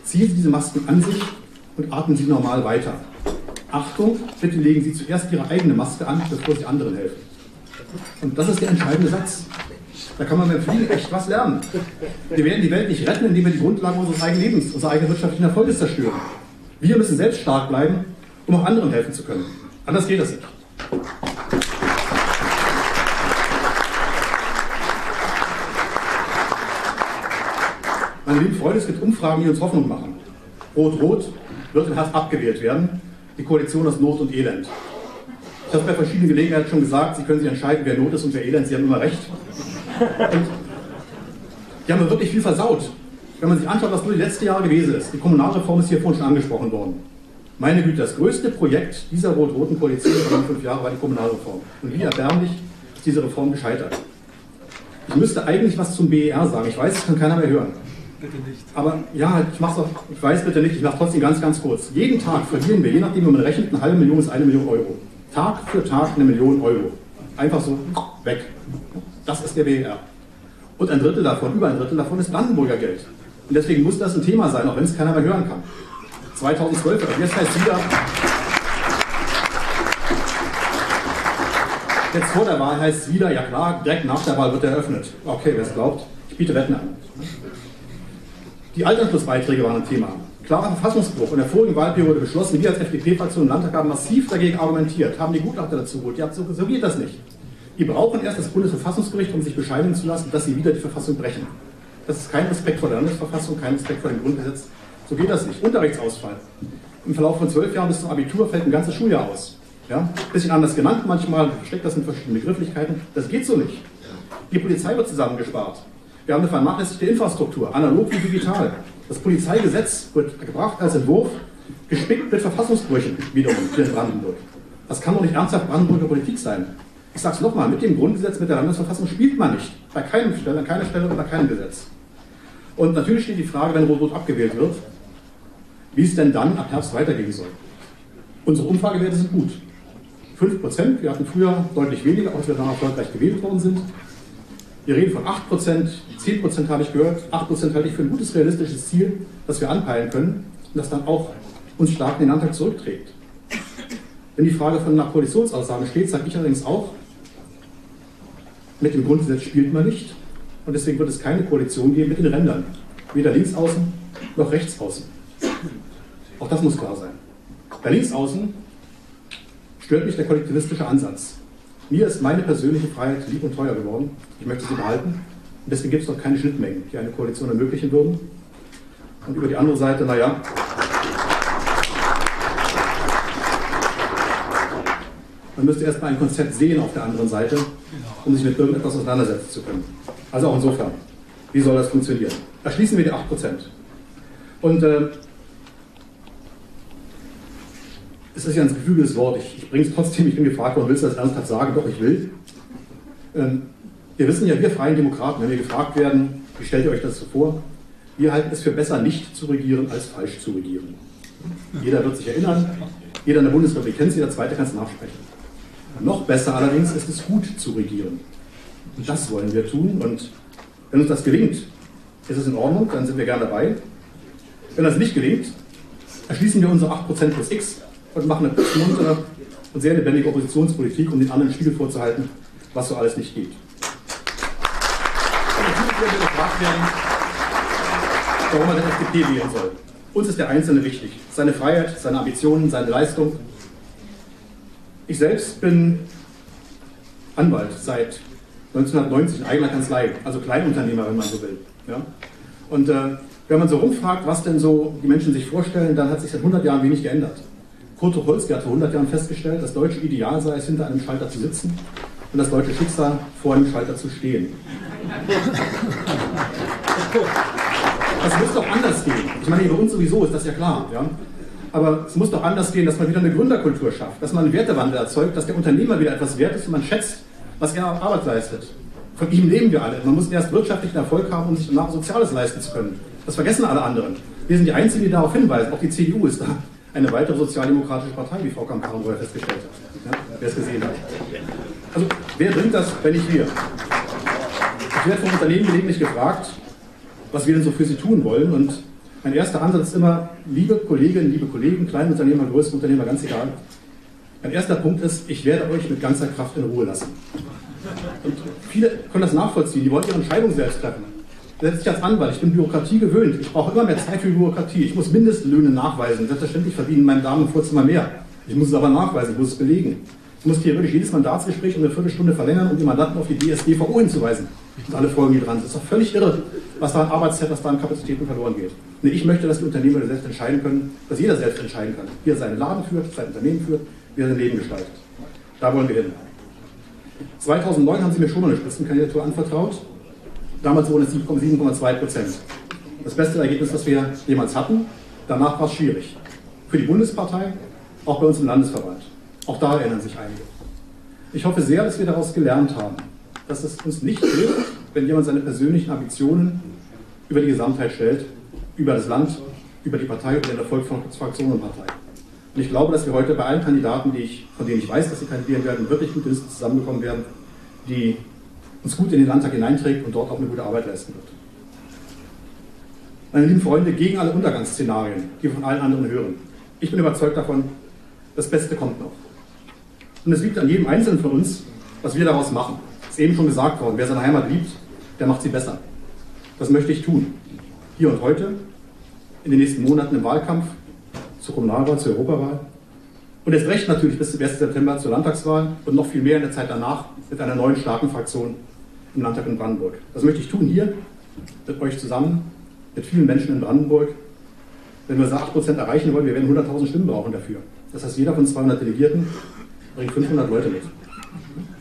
ziehen Sie diese Masken an sich und atmen Sie normal weiter. Achtung, bitte legen Sie zuerst Ihre eigene Maske an, bevor Sie anderen helfen. Und das ist der entscheidende Satz. Da kann man beim Fliegen echt was lernen. Wir werden die Welt nicht retten, indem wir die Grundlagen unseres eigenen Lebens, unserer eigenen wirtschaftlichen Erfolges zerstören. Wir müssen selbst stark bleiben, um auch anderen helfen zu können. Anders geht das nicht. Meine lieben Freunde, es gibt Umfragen, die uns Hoffnung machen. Rot-Rot wird im Herbst abgewählt werden. Die Koalition aus Not und Elend. Ich habe bei verschiedenen Gelegenheiten schon gesagt, Sie können sich entscheiden, wer Not ist und wer Elend. Sie haben immer recht. Und die haben wirklich viel versaut. Wenn man sich anschaut, was nur die letzten Jahre gewesen ist, die Kommunalreform ist hier vorhin schon angesprochen worden. Meine Güte, das größte Projekt dieser rot-roten Koalition in fünf Jahren war die Kommunalreform. Und wie erbärmlich ist diese Reform gescheitert. Ich müsste eigentlich was zum BER sagen. Ich weiß, es kann keiner mehr hören. Bitte nicht. Aber ja, ich mache es ich weiß bitte nicht, ich mache trotzdem ganz, ganz kurz. Jeden Tag verlieren wir, je nachdem, wie man rechnet, eine halbe Million bis eine Million Euro. Tag für Tag eine Million Euro. Einfach so weg. Das ist der BER. Und ein Drittel davon, über ein Drittel davon ist Brandenburger Geld. Und deswegen muss das ein Thema sein, auch wenn es keiner mehr hören kann. 2012, also jetzt heißt es wieder, jetzt vor der Wahl heißt es wieder, ja klar, direkt nach der Wahl wird er eröffnet. Okay, wer es glaubt, ich biete Wetten an. Die Altersschlussbeiträge waren ein Thema. Klarer Verfassungsbruch. In der vorigen Wahlperiode beschlossen, wir als FDP-Fraktion im Landtag haben massiv dagegen argumentiert, haben die Gutachter dazu geholt. Ja, so, so geht das nicht. Die brauchen erst das Bundesverfassungsgericht, um sich bescheinigen zu lassen, dass sie wieder die Verfassung brechen. Das ist kein Respekt vor der Landesverfassung, kein Respekt vor dem Grundgesetz. So geht das nicht. Unterrichtsausfall. Im Verlauf von zwölf Jahren bis zum Abitur fällt ein ganzes Schuljahr aus. Ja? Bisschen anders genannt manchmal, steckt das in verschiedenen Begrifflichkeiten. Das geht so nicht. Die Polizei wird zusammengespart. Wir haben eine vernachlässigte Infrastruktur, analog wie digital. Das Polizeigesetz wird gebracht als Entwurf, gespickt mit Verfassungsbrüchen wiederum hier in Brandenburg. Das kann doch nicht ernsthaft Brandenburger Politik sein. Ich sage es nochmal, mit dem Grundgesetz, mit der Landesverfassung spielt man nicht. Bei keiner Stelle, an keiner Stelle oder keinem Gesetz. Und natürlich steht die Frage, wenn Rot-Rot abgewählt wird, wie es denn dann ab Herbst weitergehen soll. Unsere Umfragewerte sind gut. 5 Prozent, wir hatten früher deutlich weniger, als wir dann erfolgreich gewählt worden sind. Wir reden von 8 Prozent, 10 Prozent habe ich gehört. 8 Prozent halte ich für ein gutes realistisches Ziel, das wir anpeilen können und das dann auch uns stark in den Landtag zurückträgt. Wenn die Frage von einer Koalitionsaussage steht, sage ich allerdings auch, mit dem Grundgesetz spielt man nicht und deswegen wird es keine Koalition geben mit den Rändern. Weder links außen noch rechts außen. Auch das muss klar sein. Bei links außen stört mich der kollektivistische Ansatz. Mir ist meine persönliche Freiheit lieb und teuer geworden. Ich möchte sie behalten. Und deswegen gibt es noch keine Schnittmengen, die eine Koalition ermöglichen würden. Und über die andere Seite, naja, Man müsste erstmal ein Konzept sehen auf der anderen Seite, um sich mit irgendetwas auseinandersetzen zu können. Also auch insofern, wie soll das funktionieren? Erschließen wir die 8%. Und äh, es ist ja ein gefühltes Wort. Ich, ich bringe es trotzdem, ich bin gefragt worden, willst du das ernsthaft sagen? Doch, ich will. Ähm, wir wissen ja, wir Freien Demokraten, wenn wir gefragt werden, wie stellt ihr euch das so vor? Wir halten es für besser, nicht zu regieren, als falsch zu regieren. Jeder wird sich erinnern, Jeder in der Bundesrepublik kennt sie, der zweite kann es nachsprechen. Noch besser allerdings ist es, gut zu regieren. Und das wollen wir tun. Und wenn uns das gelingt, ist es in Ordnung, dann sind wir gerne dabei. Wenn das nicht gelingt, erschließen wir unsere 8% plus X und machen eine muntere und sehr lebendige Oppositionspolitik, um den anderen Spiegel vorzuhalten, was so alles nicht geht. Warum man der FDP wählen soll. Uns ist der Einzelne wichtig. Seine Freiheit, seine Ambitionen, seine Leistung. Ich selbst bin Anwalt seit 1990 in eigener Kanzlei, also Kleinunternehmer, wenn man so will. Ja? Und äh, wenn man so rumfragt, was denn so die Menschen sich vorstellen, dann hat sich seit 100 Jahren wenig geändert. Kurt Tucholsky hat vor 100 Jahren festgestellt, das deutsche Ideal sei es, hinter einem Schalter zu sitzen und das deutsche Schicksal vor einem Schalter zu stehen. Das muss doch anders gehen. Ich meine, bei uns sowieso ist das ja klar. Ja? Aber es muss doch anders gehen, dass man wieder eine Gründerkultur schafft, dass man einen Wertewandel erzeugt, dass der Unternehmer wieder etwas wert ist und man schätzt, was er Arbeit leistet. Von ihm leben wir alle. Man muss erst wirtschaftlichen Erfolg haben, um sich danach Soziales leisten zu können. Das vergessen alle anderen. Wir sind die Einzigen, die darauf hinweisen. Auch die CDU ist da eine weitere sozialdemokratische Partei, wie Frau Kamp-Karrenbauer vorher festgestellt hat. Ja, wer es gesehen hat. Also, wer bringt das, wenn nicht wir? Ich werde vom Unternehmen gelegentlich gefragt, was wir denn so für sie tun wollen. Und mein erster Ansatz ist immer, liebe Kolleginnen, liebe Kollegen, kleine Unternehmer, größere Unternehmer, ganz egal. Mein erster Punkt ist, ich werde euch mit ganzer Kraft in Ruhe lassen. Und viele können das nachvollziehen, die wollen ihre Entscheidung selbst treffen setze ich als Anwalt, ich bin Bürokratie gewöhnt, ich brauche immer mehr Zeit für Bürokratie, ich muss Mindestlöhne nachweisen, selbstverständlich verdienen meine Damen im Vorzimmer mehr. Ich muss es aber nachweisen, ich muss es belegen. Ich muss theoretisch jedes Mandatsgespräch um eine Viertelstunde verlängern, um die Mandanten auf die DSGVO hinzuweisen. Und alle folgen hier dran. Das ist doch völlig irre, was da an Arbeitszeit, was da an Kapazitäten verloren geht. Nee, ich möchte, dass die Unternehmer selbst entscheiden können, dass jeder selbst entscheiden kann, wie er seinen Laden führt, sein Unternehmen führt, wie er sein Leben gestaltet. Da wollen wir hin. 2009 haben Sie mir schon mal eine Spitzenkandidatur anvertraut. Damals wurden es 7,2 Prozent. Das beste Ergebnis, das wir jemals hatten. Danach war es schwierig. Für die Bundespartei, auch bei uns im Landesverband. Auch da erinnern sich einige. Ich hoffe sehr, dass wir daraus gelernt haben, dass es uns nicht hilft, wenn jemand seine persönlichen Ambitionen über die Gesamtheit stellt, über das Land, über die Partei, über den Erfolg von Fraktion und Partei. Und ich glaube, dass wir heute bei allen Kandidaten, die ich, von denen ich weiß, dass sie kandidieren werden, wirklich gute Listen zusammenbekommen werden, die uns gut in den Landtag hineinträgt und dort auch eine gute Arbeit leisten wird. Meine lieben Freunde, gegen alle Untergangsszenarien, die wir von allen anderen hören. Ich bin überzeugt davon, das Beste kommt noch. Und es liegt an jedem Einzelnen von uns, was wir daraus machen. Es ist eben schon gesagt worden, wer seine Heimat liebt, der macht sie besser. Das möchte ich tun. Hier und heute, in den nächsten Monaten im Wahlkampf, zur Kommunalwahl, zur Europawahl. Und erst recht natürlich bis zum 1. September zur Landtagswahl und noch viel mehr in der Zeit danach mit einer neuen starken Fraktion im Landtag in Brandenburg. Das möchte ich tun hier mit euch zusammen, mit vielen Menschen in Brandenburg. Wenn wir 8% erreichen wollen, wir werden 100.000 Stimmen brauchen dafür. Das heißt, jeder von 200 Delegierten bringt 500 Leute mit.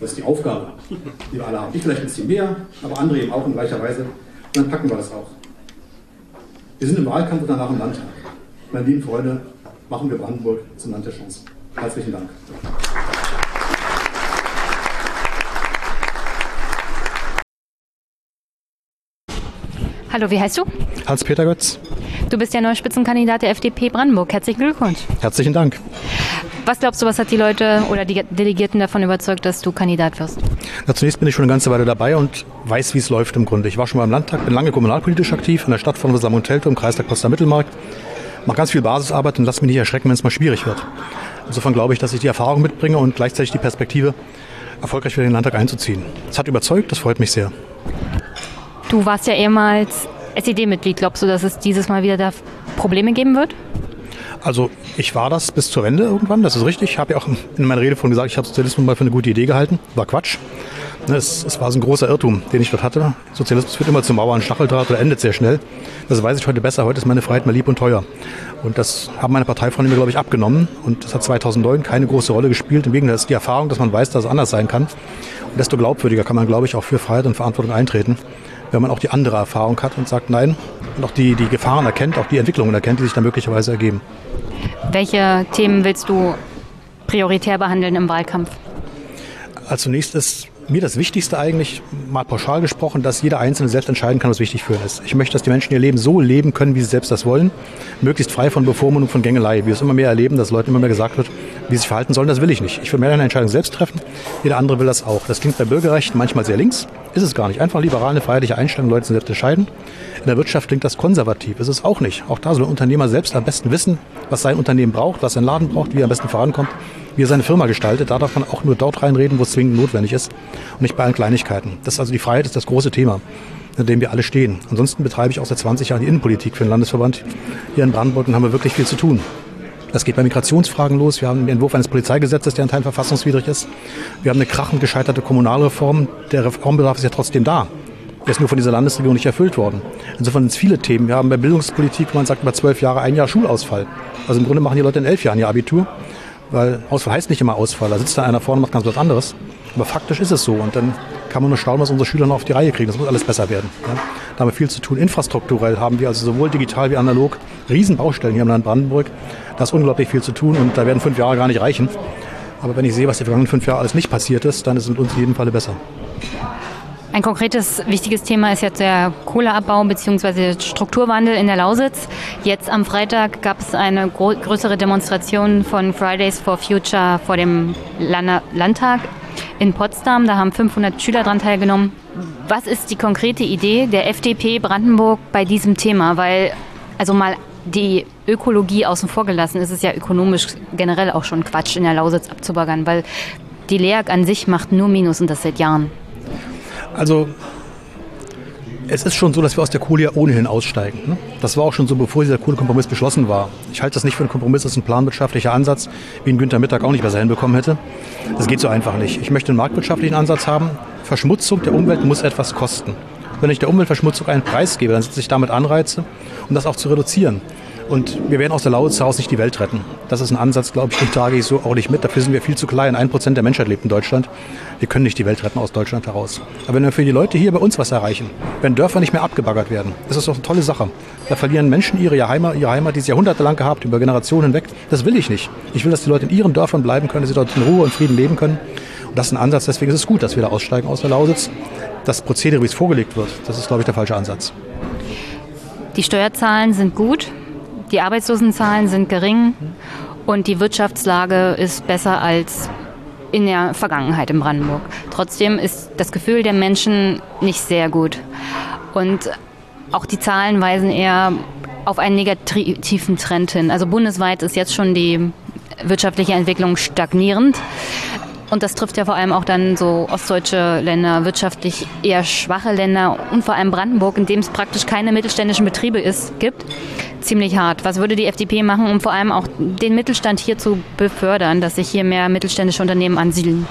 Das ist die Aufgabe, die wir alle haben. Ich vielleicht ein bisschen mehr, aber andere eben auch in gleicher Weise. Und dann packen wir das auch. Wir sind im Wahlkampf und danach im Landtag. Meine lieben Freunde, machen wir Brandenburg zum Land der Chance. Herzlichen Dank. Hallo, wie heißt du? Hans-Peter Götz. Du bist ja neuer Spitzenkandidat der FDP Brandenburg. Herzlichen Glückwunsch. Herzlichen Dank. Was glaubst du, was hat die Leute oder die Delegierten davon überzeugt, dass du Kandidat wirst? Na, zunächst bin ich schon eine ganze Weile dabei und weiß, wie es läuft im Grunde. Ich war schon mal im Landtag, bin lange kommunalpolitisch aktiv in der Stadt von Rosamund Teltow im Kreistag Potsdam Mittelmark. Mache ganz viel Basisarbeit und lass mich nicht erschrecken, wenn es mal schwierig wird. Insofern glaube ich, dass ich die Erfahrung mitbringe und gleichzeitig die Perspektive, erfolgreich für den Landtag einzuziehen. Es hat überzeugt, das freut mich sehr. Du warst ja ehemals SED-Mitglied. Glaubst du, dass es dieses Mal wieder da Probleme geben wird? Also ich war das bis zur Wende irgendwann, das ist richtig. Ich habe ja auch in meiner Rede von gesagt, ich habe Sozialismus mal für eine gute Idee gehalten. War Quatsch. Ne, es, es, war so ein großer Irrtum, den ich dort hatte. Sozialismus führt immer zum Mauern, Stacheldraht oder endet sehr schnell. Das weiß ich heute besser. Heute ist meine Freiheit mal lieb und teuer. Und das haben meine Parteifreunde mir, glaube ich, abgenommen. Und das hat 2009 keine große Rolle gespielt. Im Gegenteil, das ist die Erfahrung, dass man weiß, dass es anders sein kann. Und desto glaubwürdiger kann man, glaube ich, auch für Freiheit und Verantwortung eintreten wenn man auch die andere Erfahrung hat und sagt nein und auch die, die Gefahren erkennt, auch die Entwicklungen erkennt, die sich dann möglicherweise ergeben. Welche Themen willst du prioritär behandeln im Wahlkampf? Als zunächst ist mir das Wichtigste eigentlich, mal pauschal gesprochen, dass jeder Einzelne selbst entscheiden kann, was wichtig für ihn ist. Ich möchte, dass die Menschen ihr Leben so leben können, wie sie selbst das wollen, möglichst frei von Bevormundung, von Gängelei. Wir es immer mehr erleben, dass Leuten immer mehr gesagt wird, wie sie sich verhalten sollen, das will ich nicht. Ich will mehr eine Entscheidung selbst treffen, jeder andere will das auch. Das klingt bei Bürgerrechten manchmal sehr links, ist es gar nicht. Einfach liberal eine freiheitliche Einstellung, Leute selbst entscheiden. In der Wirtschaft klingt das konservativ, ist es auch nicht. Auch da soll der Unternehmer selbst am besten wissen, was sein Unternehmen braucht, was sein Laden braucht, wie er am besten vorankommt wie er seine Firma gestaltet. Da darf man auch nur dort reinreden, wo es zwingend notwendig ist und nicht bei allen Kleinigkeiten. Das ist also die Freiheit ist das große Thema, in dem wir alle stehen. Ansonsten betreibe ich auch seit 20 Jahren die Innenpolitik für den Landesverband hier in Brandenburg und haben wir wirklich viel zu tun. Das geht bei Migrationsfragen los. Wir haben den Entwurf eines Polizeigesetzes, der in Teilen verfassungswidrig ist. Wir haben eine krachend gescheiterte Kommunalreform. Der Reformbedarf ist ja trotzdem da. Der ist nur von dieser Landesregierung nicht erfüllt worden. Insofern sind es viele Themen. Wir haben bei Bildungspolitik, man sagt über zwölf Jahre, ein Jahr Schulausfall. Also im Grunde machen die Leute in elf Jahren ihr Abitur weil Ausfall heißt nicht immer Ausfall. Da sitzt da einer vorne und macht ganz was anderes. Aber faktisch ist es so. Und dann kann man nur staunen, was unsere Schüler noch auf die Reihe kriegen. Das muss alles besser werden. Ja. Da haben wir viel zu tun. Infrastrukturell haben wir also sowohl digital wie analog Riesenbaustellen hier im Land Brandenburg. Da ist unglaublich viel zu tun und da werden fünf Jahre gar nicht reichen. Aber wenn ich sehe, was die vergangenen fünf Jahre alles nicht passiert ist, dann ist es mit uns in jedem Falle besser. Ein konkretes wichtiges Thema ist jetzt der Kohleabbau bzw. Strukturwandel in der Lausitz. Jetzt am Freitag gab es eine größere Demonstration von Fridays for Future vor dem Landtag in Potsdam. Da haben 500 Schüler daran teilgenommen. Was ist die konkrete Idee der FDP Brandenburg bei diesem Thema? Weil, also mal die Ökologie außen vor gelassen, ist es ja ökonomisch generell auch schon Quatsch, in der Lausitz abzubaggern, weil die LEAG an sich macht nur Minus und das seit Jahren. Also es ist schon so, dass wir aus der Kohle ja ohnehin aussteigen. Ne? Das war auch schon so, bevor dieser Kohlekompromiss beschlossen war. Ich halte das nicht für einen Kompromiss, das ist ein planwirtschaftlicher Ansatz, wie ein Günther Mittag auch nicht besser hinbekommen hätte. Das geht so einfach nicht. Ich möchte einen marktwirtschaftlichen Ansatz haben. Verschmutzung der Umwelt muss etwas kosten. Wenn ich der Umweltverschmutzung einen Preis gebe, dann setze ich damit Anreize, um das auch zu reduzieren. Und wir werden aus der Lausitz heraus nicht die Welt retten. Das ist ein Ansatz, glaube ich, den trage ich so auch nicht mit. Dafür sind wir viel zu klein. Ein Prozent der Menschheit lebt in Deutschland. Wir können nicht die Welt retten aus Deutschland heraus. Aber wenn wir für die Leute hier bei uns was erreichen, wenn Dörfer nicht mehr abgebaggert werden, das ist doch eine tolle Sache. Da verlieren Menschen ihre Heimat, ihre Heimat, die sie jahrhundertelang gehabt, über Generationen hinweg. Das will ich nicht. Ich will, dass die Leute in ihren Dörfern bleiben können, dass sie dort in Ruhe und Frieden leben können. Und das ist ein Ansatz, deswegen ist es gut, dass wir da aussteigen aus der Lausitz. Das Prozedere, wie es vorgelegt wird, das ist, glaube ich, der falsche Ansatz. Die Steuerzahlen sind gut, die Arbeitslosenzahlen sind gering und die Wirtschaftslage ist besser als in der Vergangenheit in Brandenburg. Trotzdem ist das Gefühl der Menschen nicht sehr gut. Und auch die Zahlen weisen eher auf einen negativen Trend hin. Also bundesweit ist jetzt schon die wirtschaftliche Entwicklung stagnierend. Und das trifft ja vor allem auch dann so ostdeutsche Länder, wirtschaftlich eher schwache Länder und vor allem Brandenburg, in dem es praktisch keine mittelständischen Betriebe ist, gibt, ziemlich hart. Was würde die FDP machen, um vor allem auch den Mittelstand hier zu befördern, dass sich hier mehr mittelständische Unternehmen ansiedeln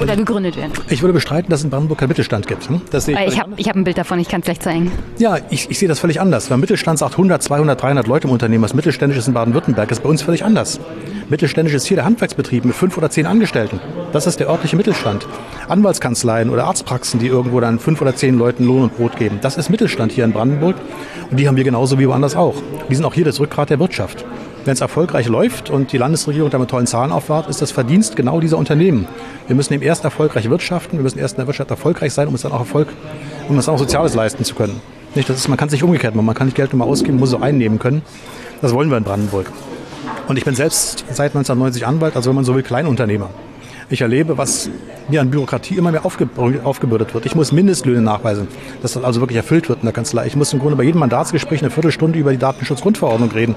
oder gegründet werden? Ich würde bestreiten, dass es in Brandenburg keinen Mittelstand gibt. Hm? Das sehe ich ich habe hab ein Bild davon, ich kann es gleich zeigen. Ja, ich, ich sehe das völlig anders. Weil Mittelstand sagt 100, 200, 300 Leute im Unternehmen. Was mittelständisch ist in Baden-Württemberg, ist bei uns völlig anders. Mittelständisch ist hier der Handwerksbetrieb mit fünf oder zehn Angestellten. Das ist der örtliche Mittelstand. Anwaltskanzleien oder Arztpraxen, die irgendwo dann fünf oder zehn Leuten Lohn und Brot geben. Das ist Mittelstand hier in Brandenburg. Und die haben wir genauso wie woanders auch. Die sind auch hier das Rückgrat der Wirtschaft. Wenn es erfolgreich läuft und die Landesregierung damit tollen Zahlen aufwahrt, ist das Verdienst genau dieser Unternehmen. Wir müssen eben erst erfolgreich wirtschaften, wir müssen erst in der Wirtschaft erfolgreich sein, um es dann auch Erfolg, um es auch Soziales leisten zu können. Nicht, das ist, man kann es nicht umgekehrt machen, man kann nicht Geld nur mal ausgeben, muss es auch einnehmen können. Das wollen wir in Brandenburg. Und ich bin selbst seit 1990 Anwalt, also wenn man so will, Kleinunternehmer. Ich erlebe, was mir an Bürokratie immer mehr aufgebürdet wird. Ich muss Mindestlöhne nachweisen, dass das also wirklich erfüllt wird in der Kanzlei. Ich muss im Grunde bei jedem Mandatsgespräch eine Viertelstunde über die Datenschutzgrundverordnung reden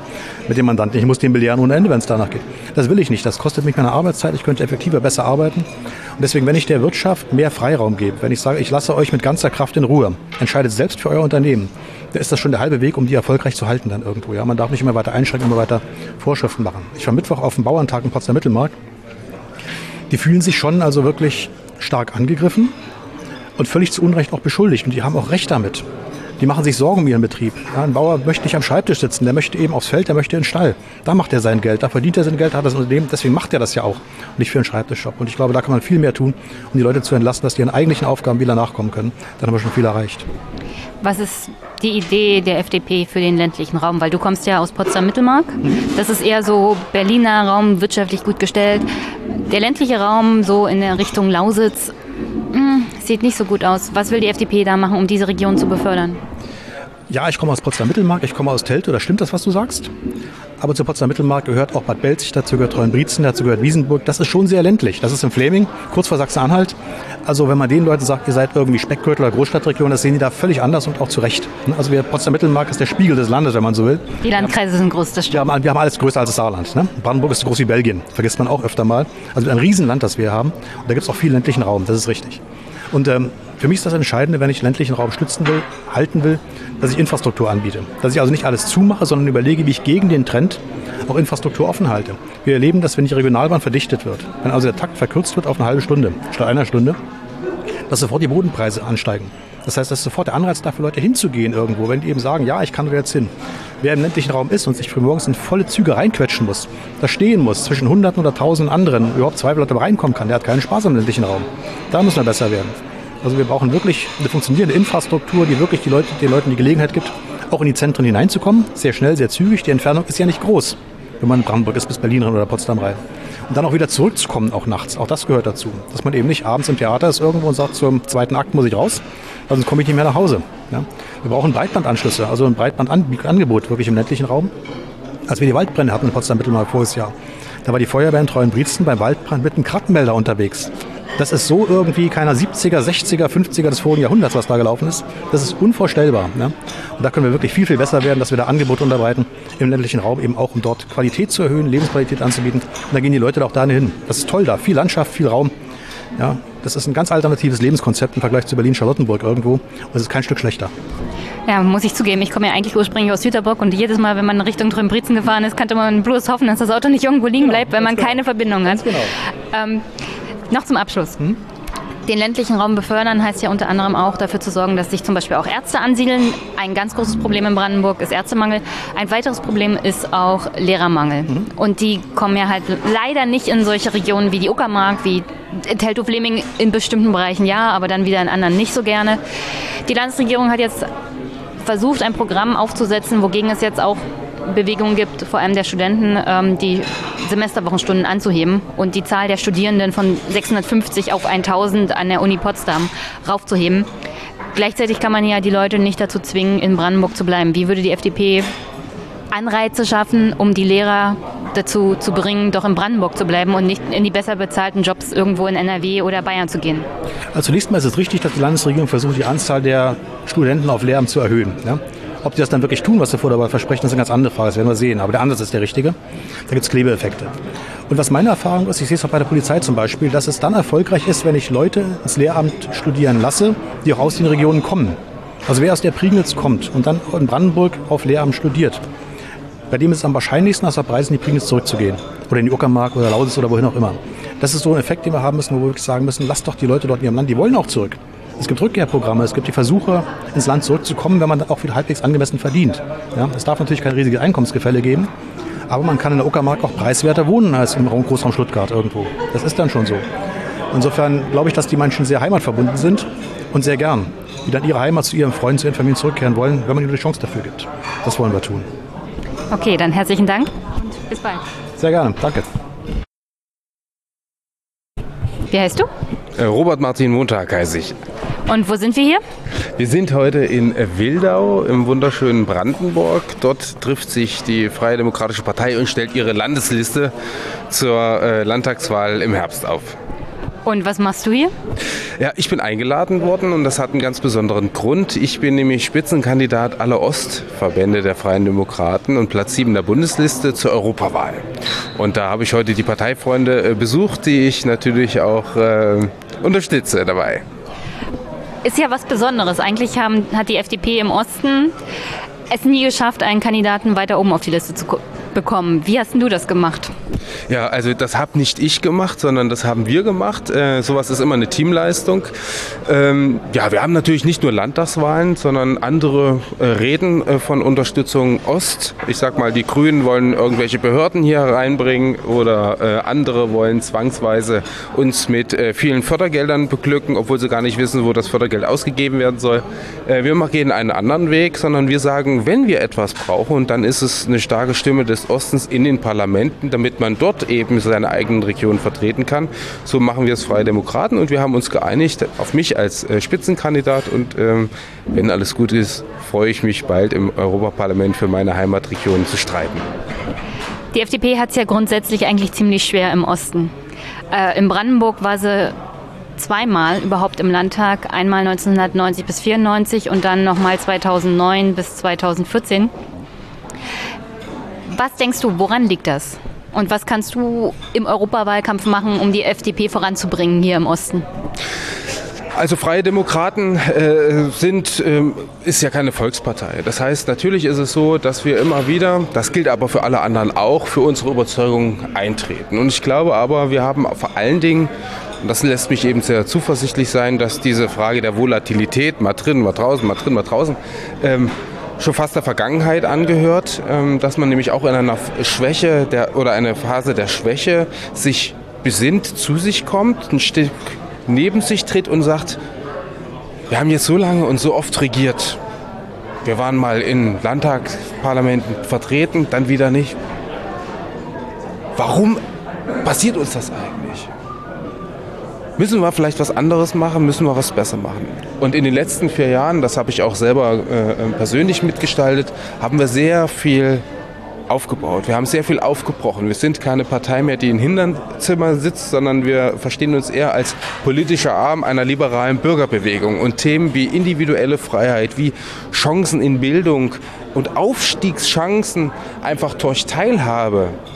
mit dem Mandanten. Ich muss den belehren ohne Ende, wenn es danach geht. Das will ich nicht. Das kostet mich meine Arbeitszeit. Ich könnte effektiver, besser arbeiten. Und deswegen, wenn ich der Wirtschaft mehr Freiraum gebe, wenn ich sage, ich lasse euch mit ganzer Kraft in Ruhe, entscheidet selbst für euer Unternehmen, da ist das schon der halbe Weg, um die erfolgreich zu halten dann irgendwo. Ja, man darf nicht immer weiter einschränken, immer weiter Vorschriften machen. Ich war Mittwoch auf dem Bauerntag in Potsdam Mittelmarkt die fühlen sich schon also wirklich stark angegriffen und völlig zu Unrecht auch beschuldigt. Und die haben auch Recht damit. Die machen sich Sorgen um ihren Betrieb. Ja, ein Bauer möchte nicht am Schreibtisch sitzen, der möchte eben aufs Feld, der möchte in den Stall. Da macht er sein Geld, da verdient er sein Geld, hat das Unternehmen, deswegen macht er das ja auch und nicht für einen Schreibtischjob. Und ich glaube, da kann man viel mehr tun, um die Leute zu entlasten, dass die ihren eigentlichen Aufgaben wieder nachkommen können. Dann haben wir schon viel erreicht. Was ist die Idee der FDP für den ländlichen Raum? Weil du kommst ja aus Potsdam-Mittelmark. Das ist eher so Berliner Raum, wirtschaftlich gut gestellt. Der ländliche Raum so in der Richtung Lausitz hm, sieht nicht so gut aus. Was will die FDP da machen, um diese Region zu befördern? Ja, ich komme aus Potsdam-Mittelmark, ich komme aus Teltow, da stimmt das, was du sagst. Aber zu Potsdam-Mittelmark gehört auch Bad Belzig, dazu gehört Treuenbrietzen, dazu gehört Wiesenburg. Das ist schon sehr ländlich. Das ist im Fleming, kurz vor Sachsen-Anhalt. Also wenn man den Leuten sagt, ihr seid irgendwie Speckgürtel oder Großstadtregion, das sehen die da völlig anders und auch zu Recht. Also Potsdam-Mittelmark ist der Spiegel des Landes, wenn man so will. Die Landkreise sind groß, das stimmt. Wir haben, wir haben alles größer als das Saarland. Ne? Brandenburg ist so groß wie Belgien, vergisst man auch öfter mal. Also ein Riesenland, das wir haben. Und da gibt es auch viel ländlichen Raum, das ist richtig. Und ähm, für mich ist das Entscheidende, wenn ich ländlichen Raum stützen will, halten will, dass ich Infrastruktur anbiete. Dass ich also nicht alles zumache, sondern überlege, wie ich gegen den Trend auch Infrastruktur offen halte. Wir erleben das, wenn die Regionalbahn verdichtet wird. Wenn also der Takt verkürzt wird auf eine halbe Stunde statt einer Stunde, dass sofort die Bodenpreise ansteigen. Das heißt, dass sofort der Anreiz dafür Leute hinzugehen irgendwo, wenn die eben sagen, ja, ich kann da jetzt hin. Wer im ländlichen Raum ist und sich frühmorgens in volle Züge reinquetschen muss, da stehen muss, zwischen Hunderten oder Tausenden anderen, überhaupt zwei Leute reinkommen kann, der hat keinen Spaß im ländlichen Raum. Da müssen wir besser werden. Also wir brauchen wirklich eine funktionierende Infrastruktur, die wirklich die Leute, den Leuten die Gelegenheit gibt, auch in die Zentren hineinzukommen. Sehr schnell, sehr zügig. Die Entfernung ist ja nicht groß, wenn man in Brandenburg ist bis Berlin rein oder Potsdam rein. Und dann auch wieder zurückzukommen, auch nachts. Auch das gehört dazu. Dass man eben nicht abends im Theater ist irgendwo und sagt, zum zweiten Akt muss ich raus, sonst komme ich nicht mehr nach Hause. Ja? Wir brauchen Breitbandanschlüsse, also ein Breitbandangebot wirklich im ländlichen Raum. Als wir die Waldbrände hatten in Potsdam-Mittelmark voriges Jahr, da war die Feuerwehr in Treuenbrietzen beim Waldbrand mit einem Krattenmelder unterwegs. Das ist so irgendwie keiner 70er, 60er, 50er des vorigen Jahrhunderts, was da gelaufen ist. Das ist unvorstellbar. Ne? Und da können wir wirklich viel, viel besser werden, dass wir da Angebote unterbreiten im ländlichen Raum, eben auch um dort Qualität zu erhöhen, Lebensqualität anzubieten. Und da gehen die Leute auch da hin. Das ist toll da. Viel Landschaft, viel Raum. Ja, das ist ein ganz alternatives Lebenskonzept im Vergleich zu Berlin-Charlottenburg irgendwo. Und es ist kein Stück schlechter. Ja, muss ich zugeben, ich komme ja eigentlich ursprünglich aus Süterburg und jedes Mal, wenn man Richtung Trümbrizen gefahren ist, kannte man bloß hoffen, dass das Auto nicht irgendwo liegen bleibt, genau, weil man genau. keine Verbindung hat. Genau. Ähm, noch zum Abschluss. Hm? Den ländlichen Raum befördern heißt ja unter anderem auch dafür zu sorgen, dass sich zum Beispiel auch Ärzte ansiedeln. Ein ganz großes Problem in Brandenburg ist Ärztemangel. Ein weiteres Problem ist auch Lehrermangel. Mhm. Und die kommen ja halt leider nicht in solche Regionen wie die Uckermark, wie Teltow-Fleming in bestimmten Bereichen ja, aber dann wieder in anderen nicht so gerne. Die Landesregierung hat jetzt versucht, ein Programm aufzusetzen, wogegen es jetzt auch Bewegung gibt, vor allem der Studenten, ähm, die Semesterwochenstunden anzuheben und die Zahl der Studierenden von 650 auf 1000 an der Uni Potsdam raufzuheben. Gleichzeitig kann man ja die Leute nicht dazu zwingen, in Brandenburg zu bleiben. Wie würde die FDP Anreize schaffen, um die Lehrer dazu zu bringen, doch in Brandenburg zu bleiben und nicht in die besser bezahlten Jobs irgendwo in NRW oder Bayern zu gehen? Also zunächst mal ist es richtig, dass die Landesregierung versucht, die Anzahl der Studenten auf Lehramt zu erhöhen. Ob die das dann wirklich tun, was sie vor der Wahl versprechen, ist eine ganz andere Frage. Das werden wir sehen. Aber der Ansatz ist der richtige. Da gibt es Klebeeffekte. Und was meine Erfahrung ist, ich sehe es auch bei der Polizei zum Beispiel, dass es dann erfolgreich ist, wenn ich Leute ins Lehramt studieren lasse, die auch aus den Regionen kommen. Also wer aus der Prignitz kommt und dann in Brandenburg auf Lehramt studiert, bei dem ist es am wahrscheinlichsten, aus der Preis in die Prignitz zurückzugehen. Oder in die Uckermark oder Lausitz oder wohin auch immer. Das ist so ein Effekt, den wir haben müssen, wo wir wirklich sagen müssen, lasst doch die Leute dort in ihrem Land, die wollen auch zurück. Es gibt Rückkehrprogramme, es gibt die Versuche, ins Land zurückzukommen, wenn man auch wieder halbwegs angemessen verdient. Ja, es darf natürlich kein riesiges Einkommensgefälle geben, aber man kann in der Uckermark auch preiswerter wohnen als im Großraum Stuttgart irgendwo. Das ist dann schon so. Insofern glaube ich, dass die Menschen sehr heimatverbunden sind und sehr gern, die dann ihre Heimat zu ihren Freunden, zu ihren Familien zurückkehren wollen, wenn man ihnen die Chance dafür gibt. Das wollen wir tun. Okay, dann herzlichen Dank und bis bald. Sehr gerne, danke. Wie heißt du? Äh, Robert Martin Montag heiße ich. Und wo sind wir hier? Wir sind heute in Wildau im wunderschönen Brandenburg. Dort trifft sich die Freie Demokratische Partei und stellt ihre Landesliste zur äh, Landtagswahl im Herbst auf. Und was machst du hier? Ja, ich bin eingeladen worden und das hat einen ganz besonderen Grund. Ich bin nämlich Spitzenkandidat aller Ostverbände der Freien Demokraten und Platz 7 der Bundesliste zur Europawahl. Und da habe ich heute die Parteifreunde äh, besucht, die ich natürlich auch äh, unterstütze dabei. Ist ja was Besonderes. Eigentlich haben, hat die FDP im Osten es nie geschafft, einen Kandidaten weiter oben auf die Liste zu bekommen. Wie hast du das gemacht? Ja, also das habe nicht ich gemacht, sondern das haben wir gemacht. Äh, sowas ist immer eine Teamleistung. Ähm, ja, wir haben natürlich nicht nur Landtagswahlen, sondern andere äh, Reden äh, von Unterstützung Ost. Ich sag mal, die Grünen wollen irgendwelche Behörden hier reinbringen oder äh, andere wollen zwangsweise uns mit äh, vielen Fördergeldern beglücken, obwohl sie gar nicht wissen, wo das Fördergeld ausgegeben werden soll. Äh, wir gehen einen anderen Weg, sondern wir sagen, wenn wir etwas brauchen, dann ist es eine starke Stimme des Ostens in den Parlamenten, damit man dort eben seine eigenen Regionen vertreten kann. So machen wir es Freie Demokraten und wir haben uns geeinigt auf mich als äh, Spitzenkandidat und ähm, wenn alles gut ist, freue ich mich bald im Europaparlament für meine Heimatregion zu streiten. Die FDP hat es ja grundsätzlich eigentlich ziemlich schwer im Osten. Äh, in Brandenburg war sie zweimal überhaupt im Landtag, einmal 1990 bis 94 und dann nochmal 2009 bis 2014. Was denkst du, woran liegt das? Und was kannst du im Europawahlkampf machen, um die FDP voranzubringen hier im Osten? Also Freie Demokraten äh, sind, ähm, ist ja keine Volkspartei. Das heißt, natürlich ist es so, dass wir immer wieder, das gilt aber für alle anderen auch, für unsere Überzeugung eintreten. Und ich glaube aber, wir haben vor allen Dingen und das lässt mich eben sehr zuversichtlich sein, dass diese Frage der Volatilität, mal drin, mal draußen, mal drin, mal draußen, ähm, schon fast der Vergangenheit angehört, ähm, dass man nämlich auch in einer Schwäche der, oder eine Phase der Schwäche sich besinnt, zu sich kommt, ein Stück neben sich tritt und sagt, wir haben jetzt so lange und so oft regiert. Wir waren mal in Landtagsparlamenten vertreten, dann wieder nicht. Warum passiert uns das eigentlich? Müssen wir vielleicht was anderes machen? Müssen wir was besser machen? Und in den letzten vier Jahren, das habe ich auch selber äh, persönlich mitgestaltet, haben wir sehr viel aufgebaut. Wir haben sehr viel aufgebrochen. Wir sind keine Partei mehr, die in Hinterzimmer sitzt, sondern wir verstehen uns eher als politischer Arm einer liberalen Bürgerbewegung. Und Themen wie individuelle Freiheit, wie Chancen in Bildung und Aufstiegschancen einfach durch Teilhabe, ähm,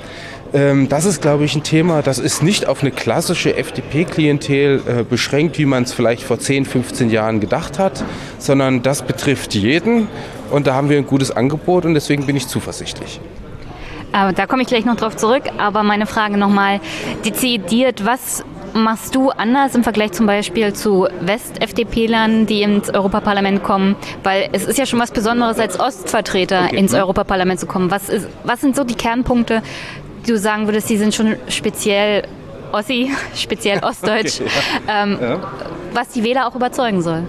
das ist, glaube ich, ein Thema, das ist nicht auf eine klassische FDP-Klientel äh, beschränkt, wie man es vielleicht vor 10, 15 Jahren gedacht hat, sondern das betrifft jeden. Und da haben wir ein gutes Angebot und deswegen bin ich zuversichtlich. Aber da komme ich gleich noch drauf zurück. Aber meine Frage nochmal dezidiert, was machst du anders im Vergleich zum Beispiel zu West-FDP-Lern, die ins Europaparlament kommen? Weil es ist ja schon was Besonderes, als Ostvertreter okay. ins Europaparlament zu kommen. Was, ist, was sind so die Kernpunkte, du sagen würdest, die sind schon speziell Ossi, speziell Ostdeutsch, okay, ja. Ähm, ja. was die Wähler auch überzeugen soll?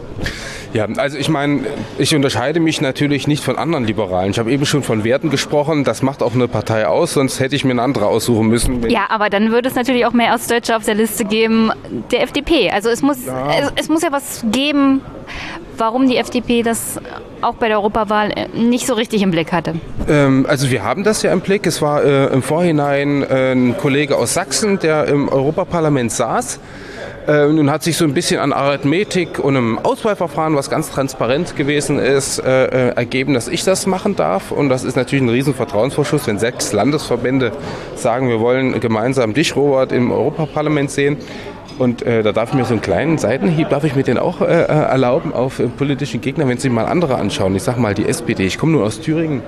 Ja, also ich meine, ich unterscheide mich natürlich nicht von anderen Liberalen. Ich habe eben schon von Werten gesprochen. Das macht auch eine Partei aus, sonst hätte ich mir eine andere aussuchen müssen. Ja, aber dann würde es natürlich auch mehr Ostdeutsche auf der Liste geben der FDP. Also es muss, ja. es, es muss ja was geben, warum die FDP das auch bei der Europawahl nicht so richtig im Blick hatte. Ähm, also wir haben das ja im Blick. Es war äh, im Vorhinein äh, ein Kollege aus Sachsen, der im Europaparlament saß äh, nun hat sich so ein bisschen an Arithmetik und einem Auswahlverfahren, was ganz transparent gewesen ist, äh, äh, ergeben, dass ich das machen darf. Und das ist natürlich ein riesen Vertrauensvorschuss, wenn sechs Landesverbände sagen, wir wollen gemeinsam dich, Robert, im Europaparlament sehen. Und äh, da darf ich mir so einen kleinen Seitenhieb, darf ich mir den auch äh, äh erlauben auf äh, politische Gegner, wenn Sie mal andere anschauen. Ich sag mal die SPD, ich komme nur aus Thüringen.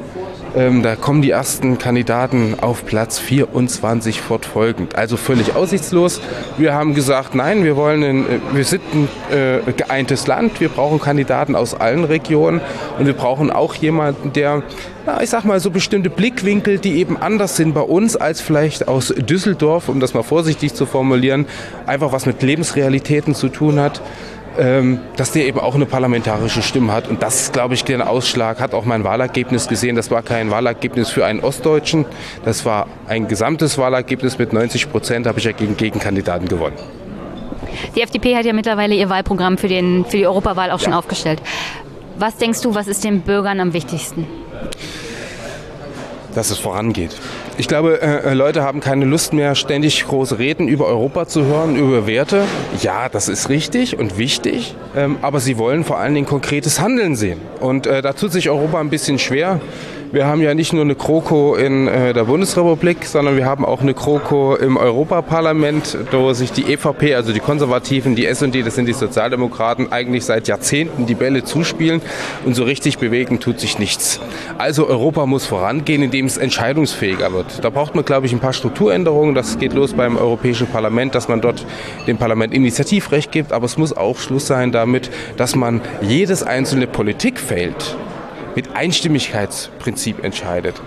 Ähm, da kommen die ersten Kandidaten auf Platz 24 fortfolgend. Also völlig aussichtslos. Wir haben gesagt, nein, wir wollen, ein, äh, wir sind ein äh, geeintes Land. Wir brauchen Kandidaten aus allen Regionen und wir brauchen auch jemanden, der, na, ich sag mal, so bestimmte Blickwinkel, die eben anders sind bei uns als vielleicht aus Düsseldorf, um das mal vorsichtig zu formulieren, einfach was mit Lebensrealitäten zu tun hat dass der eben auch eine parlamentarische Stimme hat. Und das ist, glaube ich, der Ausschlag, hat auch mein Wahlergebnis gesehen. Das war kein Wahlergebnis für einen Ostdeutschen, das war ein gesamtes Wahlergebnis mit 90 Prozent, habe ich ja gegen Gegenkandidaten gewonnen. Die FDP hat ja mittlerweile ihr Wahlprogramm für, den, für die Europawahl auch schon aufgestellt. Was denkst du, was ist den Bürgern am wichtigsten? Dass es vorangeht. Ich glaube, äh, äh, Leute haben keine Lust mehr, ständig große Reden über Europa zu hören, über Werte. Ja, das ist richtig und wichtig, ähm, aber sie wollen vor allen Dingen konkretes Handeln sehen. Und äh, da tut sich Europa ein bisschen schwer. Wir haben ja nicht nur eine Kroko in äh, der Bundesrepublik, sondern wir haben auch eine Kroko im Europaparlament, wo sich die EVP, also die Konservativen, die SD, das sind die Sozialdemokraten, eigentlich seit Jahrzehnten die Bälle zuspielen und so richtig bewegen tut sich nichts. Also Europa muss vorangehen, indem es entscheidungsfähiger wird. Da braucht man, glaube ich, ein paar Strukturänderungen. Das geht los beim Europäischen Parlament, dass man dort dem Parlament Initiativrecht gibt, aber es muss auch Schluss sein damit, dass man jedes einzelne Politikfeld mit Einstimmigkeitsprinzip entscheidet.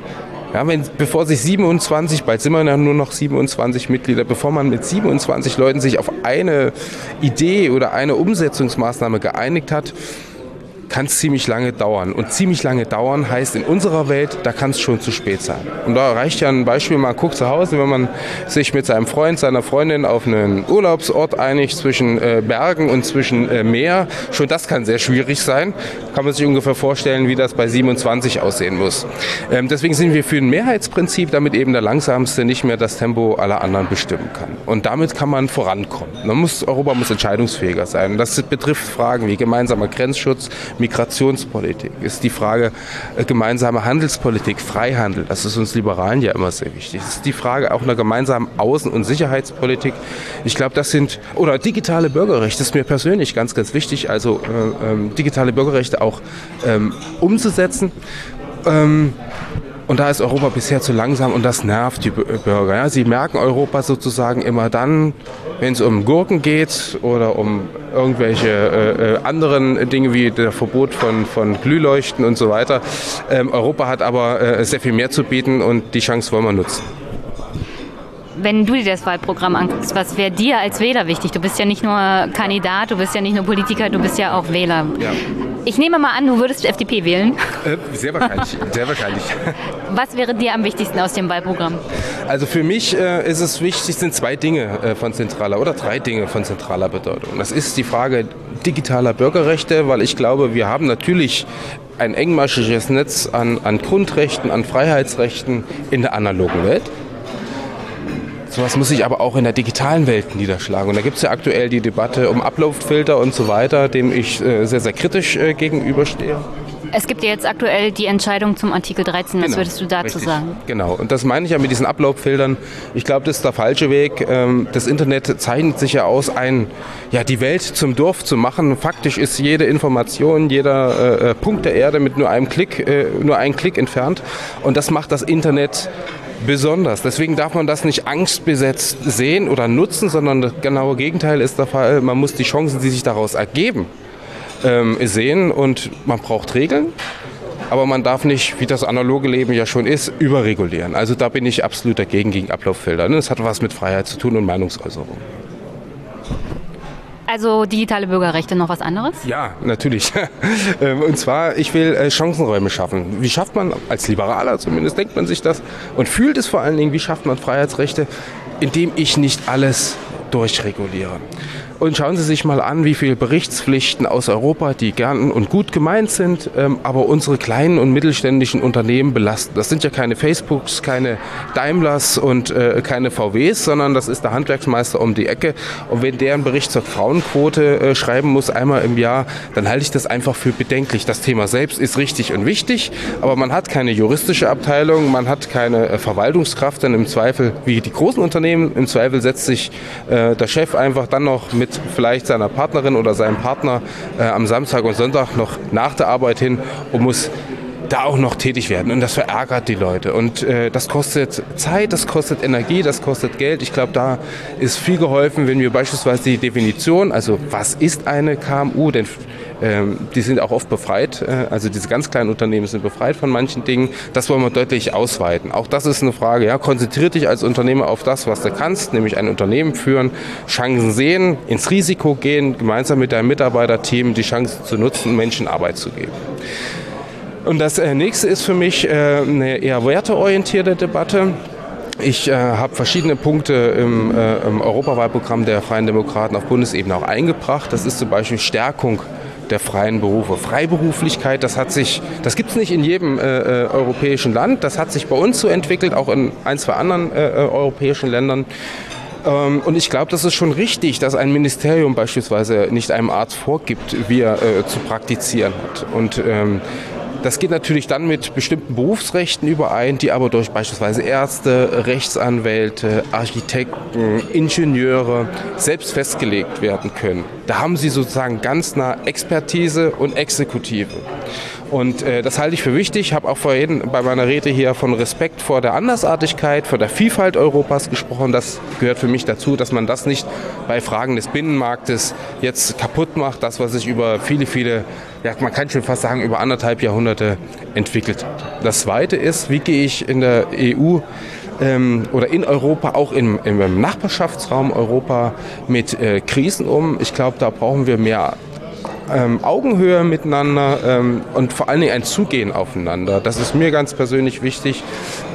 Ja, wenn, bevor sich 27, bald sind wir ja nur noch 27 Mitglieder, bevor man mit 27 Leuten sich auf eine Idee oder eine Umsetzungsmaßnahme geeinigt hat, kann es ziemlich lange dauern. Und ziemlich lange dauern heißt in unserer Welt, da kann es schon zu spät sein. Und da reicht ja ein Beispiel, man guckt zu Hause, wenn man sich mit seinem Freund, seiner Freundin auf einen Urlaubsort einigt zwischen äh, Bergen und zwischen äh, Meer. Schon das kann sehr schwierig sein. Kann man sich ungefähr vorstellen, wie das bei 27 aussehen muss. Ähm, deswegen sind wir für ein Mehrheitsprinzip, damit eben der Langsamste nicht mehr das Tempo aller anderen bestimmen kann. Und damit kann man vorankommen. Man muss, Europa muss entscheidungsfähiger sein. Das betrifft Fragen wie gemeinsamer Grenzschutz, Migrationspolitik, ist die Frage äh, gemeinsame Handelspolitik, Freihandel. Das ist uns Liberalen ja immer sehr wichtig. Es ist die Frage auch einer gemeinsamen Außen- und Sicherheitspolitik. Ich glaube, das sind, oder digitale Bürgerrechte ist mir persönlich ganz, ganz wichtig, also äh, ähm, digitale Bürgerrechte auch ähm, umzusetzen. Ähm, und da ist Europa bisher zu langsam und das nervt die Bürger. Ja. Sie merken Europa sozusagen immer dann, wenn es um Gurken geht oder um irgendwelche äh, äh, anderen Dinge wie der Verbot von, von Glühleuchten und so weiter. Ähm, Europa hat aber äh, sehr viel mehr zu bieten und die Chance wollen wir nutzen. Wenn du dir das Wahlprogramm anguckst, was wäre dir als Wähler wichtig? Du bist ja nicht nur Kandidat, du bist ja nicht nur Politiker, du bist ja auch Wähler. Ja. Ich nehme mal an, du würdest FDP wählen. Äh, sehr wahrscheinlich, sehr wahrscheinlich. Was wäre dir am wichtigsten aus dem Wahlprogramm? Also für mich äh, ist es wichtig, sind zwei Dinge äh, von zentraler oder drei Dinge von zentraler Bedeutung. Das ist die Frage digitaler Bürgerrechte, weil ich glaube, wir haben natürlich ein engmaschiges Netz an, an Grundrechten, an Freiheitsrechten in der analogen Welt. Sowas muss sich aber auch in der digitalen Welt niederschlagen. Und da gibt es ja aktuell die Debatte um Uploadfilter und so weiter, dem ich äh, sehr, sehr kritisch äh, gegenüberstehe. Es gibt ja jetzt aktuell die Entscheidung zum Artikel 13. Was genau, würdest du dazu richtig. sagen? Genau, und das meine ich ja mit diesen Upload-Filtern. Ich glaube, das ist der falsche Weg. Ähm, das Internet zeichnet sich ja aus, ein, ja, die Welt zum Dorf zu machen. Faktisch ist jede Information, jeder äh, Punkt der Erde mit nur einem Klick, nur einen Klick entfernt. Und das macht das Internet besonders. Deswegen darf man das nicht angstbesetzt sehen oder nutzen, sondern das genaue Gegenteil ist der Fall. Man muss die Chancen, die sich daraus ergeben, ähm, sehen und man braucht Regeln. Aber man darf nicht, wie das analoge Leben ja schon ist, überregulieren. Also da bin ich absolut dagegen gegen Ablauffelder. Das hat was mit Freiheit zu tun und Meinungsäußerung. Also digitale Bürgerrechte noch was anderes? Ja, natürlich. Ähm, und zwar, ich will äh, Chancenräume schaffen. Wie schafft man, als Liberaler zumindest, denkt man sich das und fühlt es vor allen Dingen, wie schafft man Freiheitsrechte, indem ich nicht alles durchreguliere. Und schauen Sie sich mal an, wie viele Berichtspflichten aus Europa, die gern und gut gemeint sind, ähm, aber unsere kleinen und mittelständischen Unternehmen belasten. Das sind ja keine Facebooks, keine Daimlers und äh, keine VWs, sondern das ist der Handwerksmeister um die Ecke. Und wenn der einen Bericht zur Frauenquote äh, schreiben muss, einmal im Jahr, dann halte ich das einfach für bedenklich. Das Thema selbst ist richtig und wichtig, aber man hat keine juristische Abteilung, man hat keine äh, Verwaltungskraft, denn im Zweifel, wie die großen Unternehmen, im Zweifel setzt sich der Chef einfach dann noch mit mit vielleicht seiner Partnerin oder seinem Partner äh, am Samstag und Sonntag noch nach der Arbeit hin und muss da auch noch tätig werden. Und das verärgert die Leute. Und äh, das kostet Zeit, das kostet Energie, das kostet Geld. Ich glaube, da ist viel geholfen, wenn wir beispielsweise die Definition, also was ist eine KMU, denn ähm, die sind auch oft befreit, äh, also diese ganz kleinen Unternehmen sind befreit von manchen Dingen. Das wollen wir deutlich ausweiten. Auch das ist eine Frage. Ja, konzentriere dich als Unternehmer auf das, was du kannst, nämlich ein Unternehmen führen, Chancen sehen, ins Risiko gehen, gemeinsam mit deinem Mitarbeiterteam die Chancen zu nutzen, Menschen Arbeit zu geben. Und das äh, nächste ist für mich äh, eine eher werteorientierte Debatte. Ich äh, habe verschiedene Punkte im, äh, im Europawahlprogramm der Freien Demokraten auf Bundesebene auch eingebracht. Das ist zum Beispiel Stärkung der freien Berufe. Freiberuflichkeit, das hat sich, das gibt es nicht in jedem äh, äh, europäischen Land. Das hat sich bei uns so entwickelt, auch in ein, zwei anderen europäischen Ländern. Ähm, und ich glaube, das ist schon richtig, dass ein Ministerium beispielsweise nicht einem Arzt vorgibt, wie er zu praktizieren hat. Und ähm, Das geht natürlich dann mit bestimmten Berufsrechten überein, die aber durch beispielsweise Ärzte, Rechtsanwälte, Architekten, Ingenieure selbst festgelegt werden können. Da haben sie sozusagen ganz nah Expertise und Exekutive. Und äh, das halte ich für wichtig. Ich habe auch vorhin bei meiner Rede hier von Respekt vor der Andersartigkeit, vor der Vielfalt Europas gesprochen. Das gehört für mich dazu, dass man das nicht bei Fragen des Binnenmarktes jetzt kaputt macht. Das, was sich über viele, viele, ja, man kann schon fast sagen, über anderthalb Jahrhunderte entwickelt. Das Zweite ist, wie gehe ich in der EU ähm, oder in Europa, auch im, im Nachbarschaftsraum Europa mit äh, Krisen um. Ich glaube, da brauchen wir mehr ähm, Augenhöhe miteinander ähm, und vor allen Dingen ein Zugehen aufeinander. Das ist mir ganz persönlich wichtig.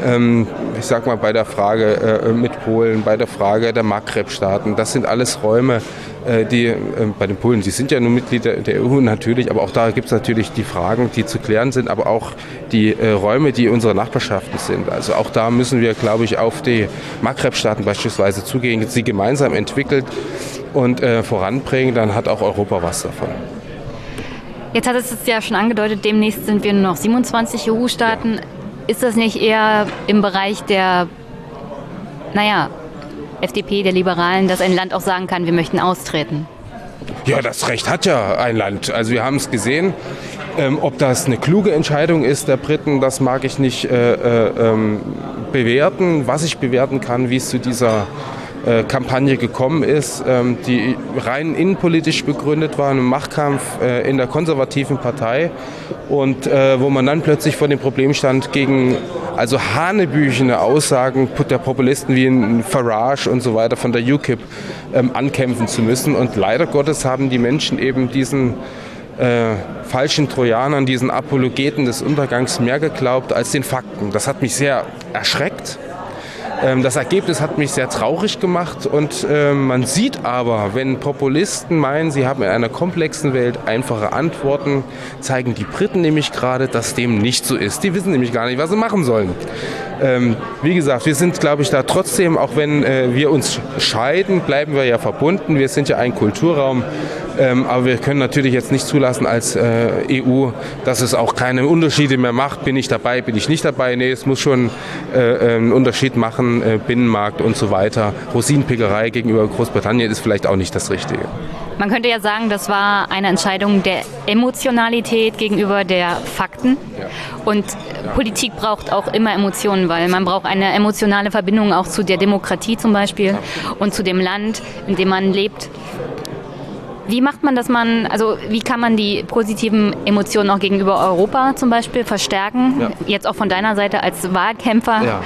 Ähm, ich sag mal bei der Frage äh, mit Polen, bei der Frage der Maghreb-Staaten. Das sind alles Räume, äh, die äh, bei den Polen, die sind ja nur Mitglieder der EU natürlich, aber auch da gibt es natürlich die Fragen, die zu klären sind, aber auch die äh, Räume, die unsere Nachbarschaften sind. Also auch da müssen wir, glaube ich, auf die Maghreb-Staaten beispielsweise zugehen, sie gemeinsam entwickelt und äh, voranbringen, dann hat auch Europa was davon. Jetzt hat es ja schon angedeutet, demnächst sind wir nur noch 27 EU-Staaten. Ist das nicht eher im Bereich der, naja, FDP, der Liberalen, dass ein Land auch sagen kann, wir möchten austreten? Ja, das Recht hat ja ein Land. Also wir haben es gesehen. Ähm, ob das eine kluge Entscheidung ist der Briten, das mag ich nicht äh, äh, ähm, bewerten. Was ich bewerten kann, wie es zu dieser Kampagne gekommen ist, ähm, die rein innenpolitisch begründet war, ein Machtkampf äh, in der konservativen Partei und äh, wo man dann plötzlich vor dem Problem stand, gegen also hanebüchene Aussagen der Populisten wie ein Farage und so weiter von der UKIP ähm, ankämpfen zu müssen. Und leider Gottes haben die Menschen eben diesen äh, falschen Trojanern, diesen Apologeten des Untergangs mehr geglaubt als den Fakten. Das hat mich sehr erschreckt ähm, das Ergebnis hat mich sehr traurig gemacht und ähm, man sieht aber, wenn Populisten meinen, sie haben in einer komplexen Welt einfache Antworten, zeigen die Briten nämlich gerade, dass dem nicht so ist. Die wissen nämlich gar nicht, was sie machen sollen. Ähm, wie gesagt, wir sind, glaube ich, da trotzdem, auch wenn äh, wir uns scheiden, bleiben wir ja verbunden. Wir sind ja ein Kulturraum. Ähm, aber wir können natürlich jetzt nicht zulassen als äh, EU, dass es auch keine Unterschiede mehr macht. Bin ich dabei, bin ich nicht dabei? Nee, es muss schon äh, einen Unterschied machen, äh, Binnenmarkt und so weiter. Rosinenpickerei gegenüber Großbritannien ist vielleicht auch nicht das Richtige. Man könnte ja sagen, das war eine Entscheidung der Emotionalität gegenüber der Fakten. Ja. Und ja. Politik braucht auch immer Emotionen, weil man braucht eine emotionale Verbindung auch zu der Demokratie zum Beispiel und zu dem Land, in dem man lebt. Wie macht man das man, also wie kann man die positiven Emotionen auch gegenüber Europa zum Beispiel verstärken? Ja. Jetzt auch von deiner Seite als Wahlkämpfer. Ja.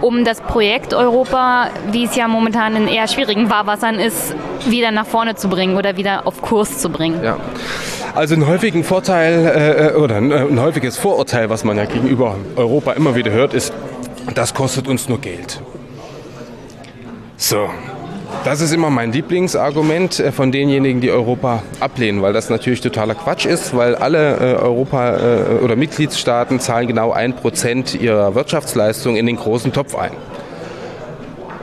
Um das Projekt Europa, wie es ja momentan in eher schwierigen Fahrwassern ist, wieder nach vorne zu bringen oder wieder auf Kurs zu bringen. Ja. Also ein häufigen Vorteil äh, äh oder ein, ein häufiges Vorurteil, was man ja gegenüber Europa immer wieder hört, ist, das kostet uns nur Geld. So, das ist immer mein Lieblingsargument äh, von denjenigen, die Europa ablehnen, weil das natürlich totaler Quatsch ist, weil alle äh, Europa- äh, oder Mitgliedstaaten zahlen genau ein Prozent ihrer Wirtschaftsleistung in den großen Topf ein.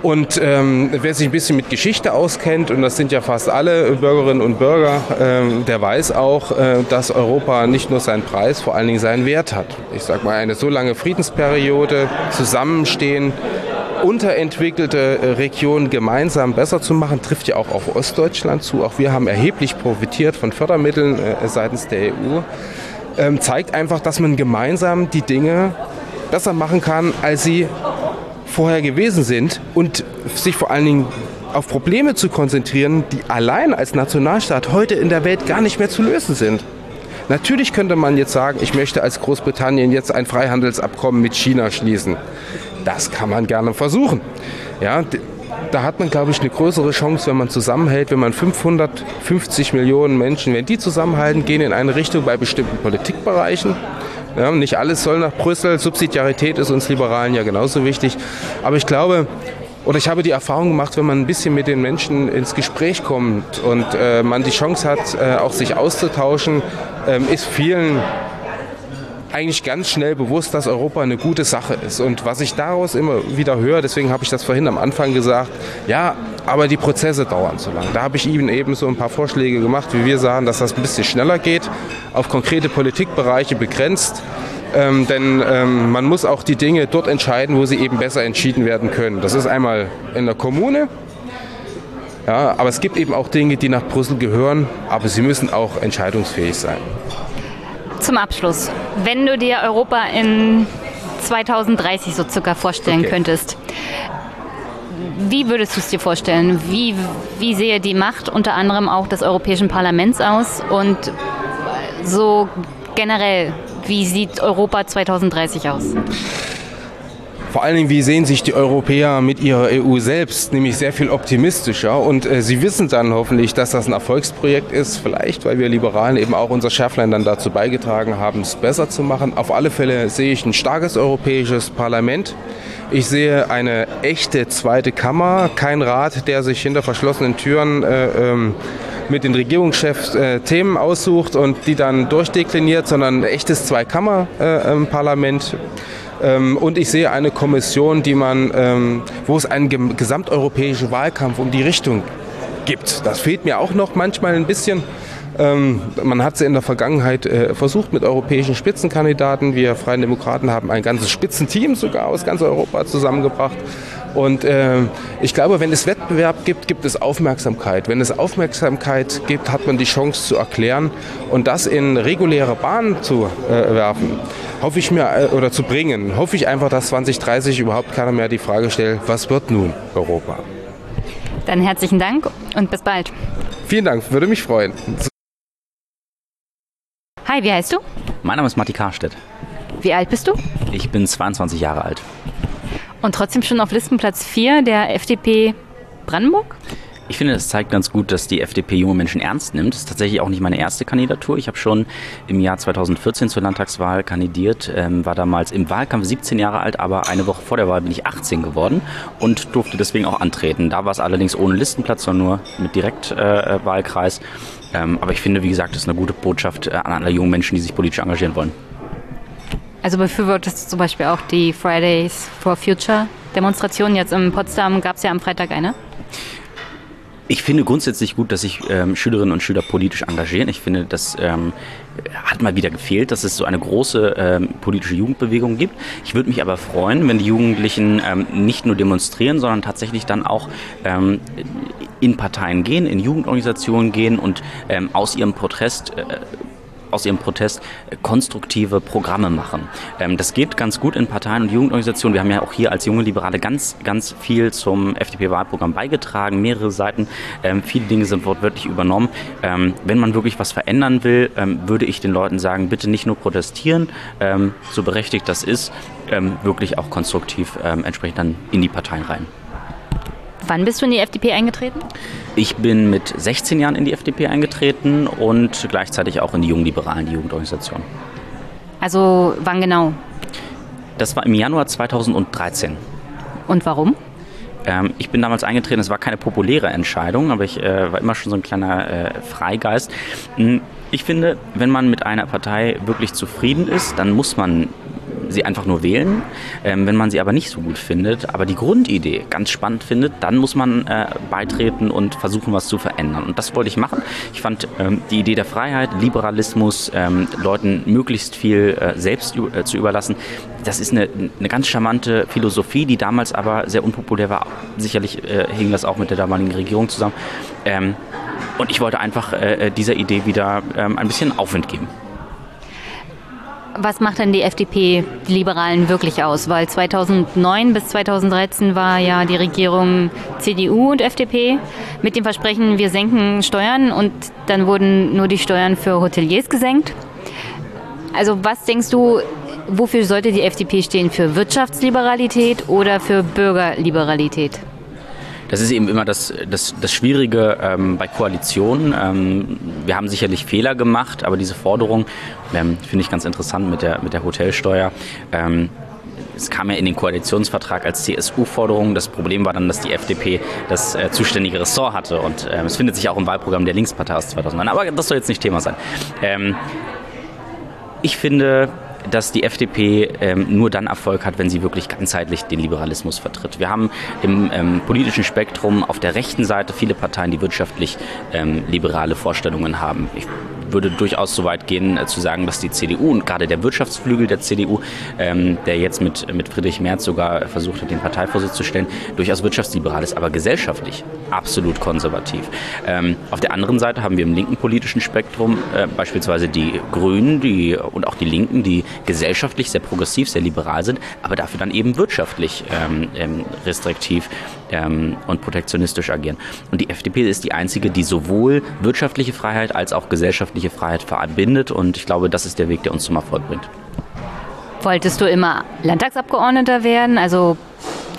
Und ähm, wer sich ein bisschen mit Geschichte auskennt, und das sind ja fast alle Bürgerinnen und Bürger, ähm, der weiß auch, äh, dass Europa nicht nur seinen Preis, vor allen Dingen seinen Wert hat. Ich sage mal, eine so lange Friedensperiode, Zusammenstehen, unterentwickelte äh, Regionen gemeinsam besser zu machen, trifft ja auch auf Ostdeutschland zu. Auch wir haben erheblich profitiert von Fördermitteln äh, seitens der EU. Ähm, zeigt einfach, dass man gemeinsam die Dinge besser machen kann, als sie vorher gewesen sind und sich vor allen Dingen auf Probleme zu konzentrieren, die allein als Nationalstaat heute in der Welt gar nicht mehr zu lösen sind. Natürlich könnte man jetzt sagen, ich möchte als Großbritannien jetzt ein Freihandelsabkommen mit China schließen. Das kann man gerne versuchen. Ja, da hat man, glaube ich, eine größere Chance, wenn man zusammenhält, wenn man 550 Millionen Menschen, wenn die zusammenhalten, gehen in eine Richtung bei bestimmten Politikbereichen. Ja, nicht alles soll nach Brüssel. Subsidiarität ist uns Liberalen ja genauso wichtig. Aber ich glaube, oder ich habe die Erfahrung gemacht, wenn man ein bisschen mit den Menschen ins Gespräch kommt und äh, man die Chance hat, äh, auch sich auszutauschen, äh, ist vielen eigentlich ganz schnell bewusst, dass Europa eine gute Sache ist. Und was ich daraus immer wieder höre, deswegen habe ich das vorhin am Anfang gesagt, ja, aber die Prozesse dauern zu lang. Da habe ich Ihnen eben so ein paar Vorschläge gemacht, wie wir sagen, dass das ein bisschen schneller geht, auf konkrete Politikbereiche begrenzt. Ähm, denn ähm, man muss auch die Dinge dort entscheiden, wo sie eben besser entschieden werden können. Das ist einmal in der Kommune, ja, aber es gibt eben auch Dinge, die nach Brüssel gehören, aber sie müssen auch entscheidungsfähig sein. Zum Abschluss, wenn du dir Europa in 2030 so circa vorstellen okay. könntest, wie würdest du es dir vorstellen? Wie, wie sehe die Macht unter anderem auch des Europäischen Parlaments aus? Und so generell, wie sieht Europa 2030 aus? Vor allen Dingen, wie sehen sich die Europäer mit ihrer EU selbst, nämlich sehr viel optimistischer. Und äh, sie wissen dann hoffentlich, dass das ein Erfolgsprojekt ist, vielleicht, weil wir Liberalen eben auch unser Schärflein dann dazu beigetragen haben, es besser zu machen. Auf alle Fälle sehe ich ein starkes europäisches Parlament. Ich sehe eine echte zweite Kammer, kein Rat, der sich hinter verschlossenen Türen äh, ähm, mit den Regierungschefs äh, Themen aussucht und die dann durchdekliniert, sondern ein echtes Zweikammer-Parlament. Äh, ähm, und ich sehe eine Kommission, die man, ähm, wo es einen gesamteuropäischen Wahlkampf um die Richtung gibt. Das fehlt mir auch noch manchmal ein bisschen. Ähm, man hat es in der Vergangenheit äh, versucht mit europäischen Spitzenkandidaten. Wir Freien Demokraten haben ein ganzes Spitzenteam sogar aus ganz Europa zusammengebracht. Und äh, ich glaube, wenn es Wettbewerb gibt, gibt es Aufmerksamkeit. Wenn es Aufmerksamkeit gibt, hat man die Chance zu erklären und das in reguläre Bahnen zu äh, werfen. Hoffe ich mir, äh, oder zu bringen, hoffe ich einfach, dass 2030 überhaupt keiner mehr die Frage stellt, was wird nun Europa? Dann herzlichen Dank und bis bald. Vielen Dank, würde mich freuen. Hi, wie heißt du? Mein Name ist Matti Karstedt. Wie alt bist du? Ich bin 22 Jahre alt. Und trotzdem schon auf Listenplatz 4 der FDP Brandenburg? Ich finde, das zeigt ganz gut, dass die FDP junge Menschen ernst nimmt. Das ist tatsächlich auch nicht meine erste Kandidatur. Ich habe schon im Jahr 2014 zur Landtagswahl kandidiert, ähm, war damals im Wahlkampf 17 Jahre alt, aber eine Woche vor der Wahl bin ich 18 geworden und durfte deswegen auch antreten. Da war es allerdings ohne Listenplatz, sondern nur mit Direktwahlkreis. Äh, ähm, aber ich finde, wie gesagt, das ist eine gute Botschaft äh, an alle jungen Menschen, die sich politisch engagieren wollen. Also befürwortest du zum Beispiel auch die Fridays for Future Demonstration? Jetzt in Potsdam gab es ja am Freitag eine. Ich finde grundsätzlich gut, dass sich ähm, Schülerinnen und Schüler politisch engagieren. Ich finde, das ähm, hat mal wieder gefehlt, dass es so eine große ähm, politische Jugendbewegung gibt. Ich würde mich aber freuen, wenn die Jugendlichen ähm, nicht nur demonstrieren, sondern tatsächlich dann auch ähm, in Parteien gehen, in Jugendorganisationen gehen und ähm, aus ihrem Protest äh, aus ihrem Protest äh, konstruktive Programme machen. Ähm, das geht ganz gut in Parteien und Jugendorganisationen. Wir haben ja auch hier als junge Liberale ganz, ganz viel zum FDP-Wahlprogramm beigetragen, mehrere Seiten. Ähm, viele Dinge sind wortwörtlich übernommen. Ähm, wenn man wirklich was verändern will, würde ich den Leuten sagen, bitte nicht nur protestieren, so berechtigt das ist, wirklich auch konstruktiv entsprechend dann in die Parteien rein. Wann bist du in die FDP eingetreten? Ich bin mit 16 Jahren in die FDP eingetreten und gleichzeitig auch in die Jungliberalen, die Jugendorganisation. Also wann genau? Das war im Januar 2013. Und warum? Ähm, ich bin damals eingetreten, es war keine populäre Entscheidung, aber ich äh, war immer schon so ein kleiner äh, Freigeist. Hm, ich finde, wenn man mit einer Partei wirklich zufrieden ist, dann muss man sie einfach nur wählen. Ähm, wenn man sie aber nicht so gut findet, aber die Grundidee ganz spannend findet, dann muss man äh, beitreten und versuchen, was zu verändern. Und das wollte ich machen. Ich fand ähm, die Idee der Freiheit, Liberalismus, ähm, Leuten möglichst viel äh, selbst äh, zu überlassen, das ist eine, eine ganz charmante Philosophie, die damals aber sehr unpopulär war. Sicherlich äh, hing das auch mit der damaligen Regierung zusammen. Ähm, und ich wollte einfach äh, dieser Idee wieder ähm, ein bisschen Aufwind geben. Was macht denn die FDP, die Liberalen, wirklich aus? Weil 2009 bis 2013 war ja die Regierung CDU und FDP mit dem Versprechen, wir senken Steuern und dann wurden nur die Steuern für Hoteliers gesenkt. Also was denkst du, wofür sollte die FDP stehen? Für Wirtschaftsliberalität oder für Bürgerliberalität? Das ist eben immer das, das, das Schwierige ähm, bei Koalitionen. Ähm, wir haben sicherlich Fehler gemacht, aber diese Forderung ähm, finde ich ganz interessant mit der, mit der Hotelsteuer. Ähm, es kam ja in den Koalitionsvertrag als CSU-Forderung. Das Problem war dann, dass die FDP das äh, zuständige Ressort hatte. Und äh, es findet sich auch im Wahlprogramm der Linkspartei aus 2009. Aber das soll jetzt nicht Thema sein. Ähm, ich finde, dass die FDP ähm, nur dann Erfolg hat, wenn sie wirklich ganzheitlich den Liberalismus vertritt. Wir haben im ähm, politischen Spektrum auf der rechten Seite viele Parteien, die wirtschaftlich ähm, liberale Vorstellungen haben. Ich würde durchaus so weit gehen, äh, zu sagen, dass die CDU und gerade der Wirtschaftsflügel der CDU, ähm, der jetzt mit, mit Friedrich Merz sogar versucht hat, den Parteivorsitz zu stellen, durchaus wirtschaftsliberal ist, aber gesellschaftlich absolut konservativ. Ähm, auf der anderen Seite haben wir im linken politischen Spektrum äh, beispielsweise die Grünen die, und auch die Linken, die gesellschaftlich sehr progressiv, sehr liberal sind, aber dafür dann eben wirtschaftlich ähm, restriktiv ähm, und protektionistisch agieren. Und die FDP ist die einzige, die sowohl wirtschaftliche Freiheit als auch gesellschaftliche Freiheit verbindet. Und ich glaube, das ist der Weg, der uns zum Erfolg bringt. Wolltest du immer Landtagsabgeordneter werden, also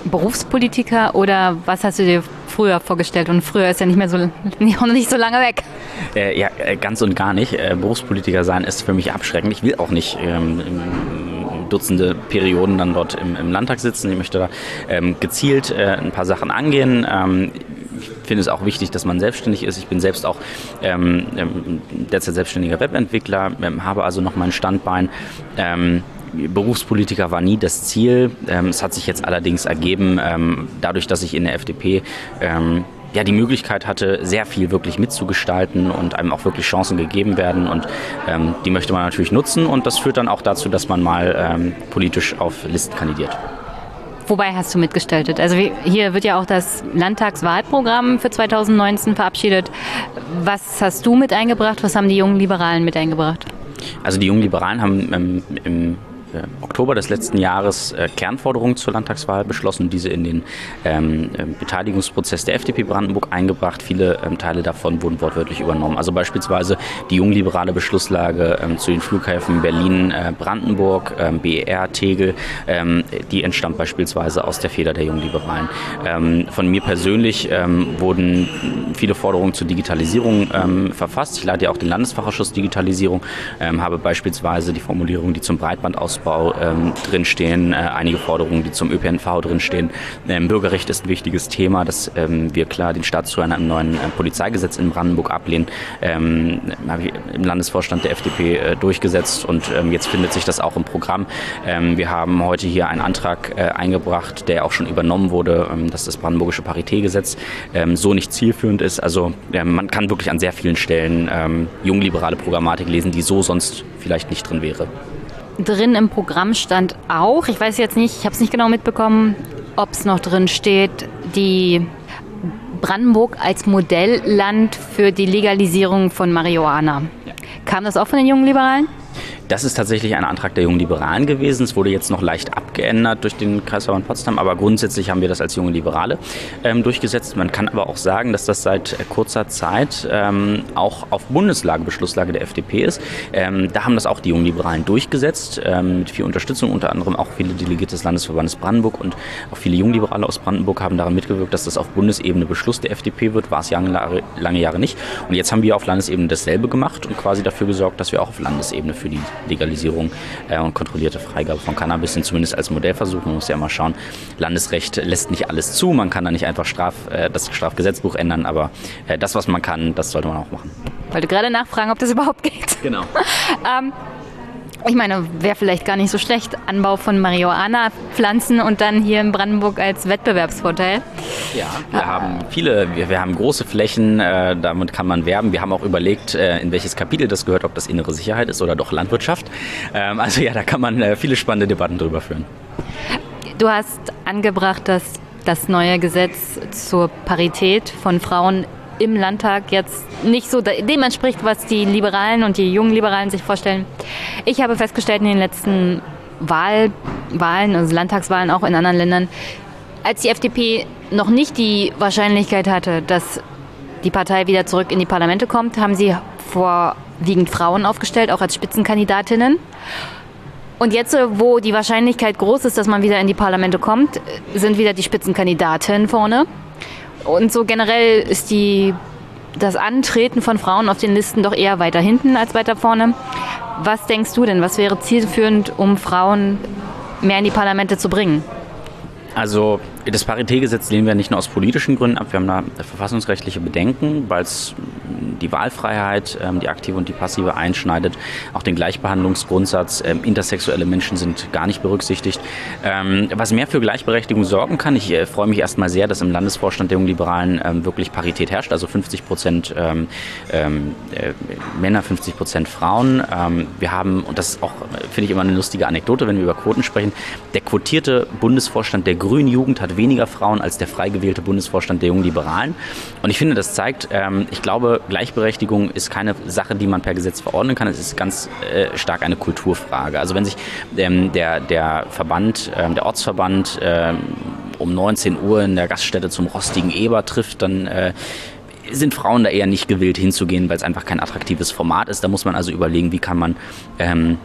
Berufspolitiker oder was hast du dir früher vorgestellt? Und früher ist ja nicht mehr so nicht so lange weg. Äh, ja, äh, ganz und gar nicht. Äh, Berufspolitiker sein ist für mich abschreckend. Ich will auch nicht ähm, Dutzende Perioden dann dort im, im Landtag sitzen. Ich möchte da ähm, gezielt äh, ein paar Sachen angehen. Ähm, ich finde es auch wichtig, dass man selbstständig ist. Ich bin selbst auch ähm, ähm derzeit selbstständiger Webentwickler, ähm, habe also noch mein Standbein. Ähm, Berufspolitiker war nie das Ziel. es hat sich jetzt allerdings ergeben, dadurch, dass ich in der FDP ja, die Möglichkeit hatte, sehr viel wirklich mitzugestalten und einem auch wirklich Chancen gegeben werden. Und ähm, die möchte man natürlich nutzen und das führt dann auch dazu, dass man mal ähm, politisch auf Listen kandidiert. Wobei hast du mitgestaltet? Also hier wird ja auch das Landtagswahlprogramm für 2019 verabschiedet. Was hast du mit eingebracht? Was haben die jungen Liberalen mit eingebracht? Also die jungen Liberalen haben ähm, im Oktober des letzten Jahres äh, Kernforderungen zur Landtagswahl beschlossen, diese in den ähm, äh, Beteiligungsprozess der FDP Brandenburg eingebracht. Viele ähm, Teile davon wurden wortwörtlich übernommen. Also beispielsweise die jungliberale Beschlusslage ähm, zu den Flughäfen Berlin, äh, Brandenburg, ähm, BER, Tegel, ähm, die entstammt beispielsweise aus der Feder der Jungliberalen. Ähm, von mir persönlich wurden viele Forderungen zur Digitalisierung verfasst. Ich leite ja auch den Landesfachausschuss Digitalisierung, habe beispielsweise die Formulierung, die zum Breitbandausbau Ausbau ähm, drinstehen, äh, einige Forderungen, die zum ÖPNV drinstehen. Ähm, Bürgerrecht ist ein wichtiges Thema, dass ähm, wir klar den Staat zu einem neuen äh, Polizeigesetz in Brandenburg ablehnen. Ähm, habe ich im Landesvorstand der FDP äh, durchgesetzt und ähm, jetzt findet sich das auch im Programm. Ähm, wir haben heute hier einen Antrag äh, eingebracht, der auch schon übernommen wurde, ähm, dass das brandenburgische Paritätgesetz ähm, so nicht zielführend ist. Also ähm, man kann wirklich an sehr vielen Stellen ähm, jungliberale Programmatik lesen, die so sonst vielleicht nicht drin wäre drin im Programm stand auch, ich weiß jetzt nicht, ich habe es nicht genau mitbekommen, ob es noch drin steht, die Brandenburg als Modellland für die Legalisierung von Marihuana. Kam das auch von den jungen Liberalen? Das ist tatsächlich ein Antrag der Jungen Liberalen gewesen. Es wurde jetzt noch leicht abgeändert durch den Kreisverband Potsdam, aber grundsätzlich haben wir das als Junge Liberale ähm, durchgesetzt. Man kann aber auch sagen, dass das seit äh, kurzer Zeit ähm, auch auf Bundeslage, Beschlusslage der FDP ist. Ähm, da haben das auch die Jungen Liberalen durchgesetzt, ähm, mit viel Unterstützung, unter anderem auch viele Delegierte des Landesverbandes Brandenburg und auch viele Jungliberale aus Brandenburg haben daran mitgewirkt, dass das auf Bundesebene Beschluss der FDP wird. War es lange, lange Jahre nicht. Und jetzt haben wir auf Landesebene dasselbe gemacht und quasi dafür gesorgt, dass wir auch auf Landesebene für die Legalisierung äh, und kontrollierte Freigabe von Cannabis sind, zumindest als Modellversuch. Man muss ja immer schauen, Landesrecht lässt nicht alles zu. Man kann da nicht einfach Straf, äh, das Strafgesetzbuch ändern, aber äh, das, was man kann, das sollte man auch machen. Ich wollte gerade nachfragen, ob das überhaupt geht. Genau. ähm, ich meine, wäre vielleicht gar nicht so schlecht. Anbau von Marihuana-Pflanzen und dann hier in Brandenburg als Wettbewerbsvorteil. Ja, wir haben viele, wir, wir haben große Flächen, äh, damit kann man werben. Wir haben auch überlegt, äh, in welches Kapitel das gehört, ob das innere Sicherheit ist oder doch Landwirtschaft. Ähm, also ja, da kann man äh, viele spannende Debatten drüber führen. Du hast angebracht, dass das neue Gesetz zur Parität von Frauen im Landtag jetzt nicht so dem entspricht, was die Liberalen und die jungen Liberalen sich vorstellen. Ich habe festgestellt in den letzten Wahl, Wahlen, also Landtagswahlen auch in anderen Ländern, als die FDP noch nicht die Wahrscheinlichkeit hatte, dass die Partei wieder zurück in die Parlamente kommt, haben sie vorwiegend Frauen aufgestellt, auch als Spitzenkandidatinnen. Und jetzt, wo die Wahrscheinlichkeit groß ist, dass man wieder in die Parlamente kommt, sind wieder die Spitzenkandidatinnen vorne. Und so generell ist die, das Antreten von Frauen auf den Listen doch eher weiter hinten als weiter vorne. Was denkst du denn, was wäre zielführend, um Frauen mehr in die Parlamente zu bringen? Also das Paritätgesetz lehnen wir nicht nur aus politischen Gründen ab, wir haben da verfassungsrechtliche Bedenken, weil es die Wahlfreiheit, ähm, die aktive und die passive einschneidet, auch den Gleichbehandlungsgrundsatz. Ähm, intersexuelle Menschen sind gar nicht berücksichtigt. Ähm, was mehr für Gleichberechtigung sorgen kann, ich äh, freue mich erstmal sehr, dass im Landesvorstand der Jungen Liberalen wirklich Parität herrscht, also 50 Prozent äh, Männer, 50 Prozent Frauen. wir haben, und das ist auch, finde ich immer eine lustige Anekdote, wenn wir über Quoten sprechen, der quotierte Bundesvorstand der Grünen Jugend hat weniger Frauen als der frei gewählte Bundesvorstand der Jungen Liberalen. Und ich finde, das zeigt, ich glaube, Gleichberechtigung ist keine Sache, die man per Gesetz verordnen kann. Es ist ganz äh, stark eine Kulturfrage. Also wenn sich ähm, der, der Verband, ähm, der Ortsverband ähm, um 19 Uhr in der Gaststätte zum rostigen Eber trifft, dann äh, sind Frauen da eher nicht gewillt hinzugehen, weil es einfach kein attraktives Format ist. Da muss man also überlegen, wie kann man ähm,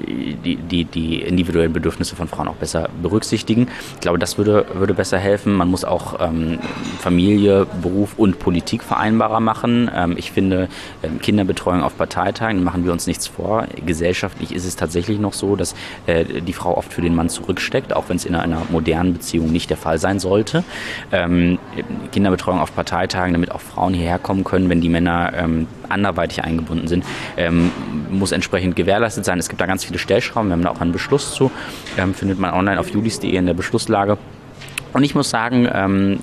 die, die, die individuellen Bedürfnisse von Frauen auch besser berücksichtigen. Ich glaube, das würde, würde besser helfen. Man muss auch ähm, Familie, Beruf und Politik vereinbarer machen. Ähm, ich finde, ähm, Kinderbetreuung auf Parteitagen, machen wir uns nichts vor. Gesellschaftlich ist es tatsächlich noch so, dass äh, die Frau oft für den Mann zurücksteckt, auch wenn es in einer modernen Beziehung nicht der Fall sein sollte. Ähm, Kinderbetreuung auf Parteitagen, damit auch Frauen hierher kommen können, wenn die Männer ähm, anderweitig eingebunden sind, ähm, muss entsprechend gewährleistet sein. Es gibt da ganz viele Stellschrauben, wir haben da auch einen Beschluss zu, ähm, findet man online auf julis.de in der Beschlusslage. Und ich muss sagen, ähm,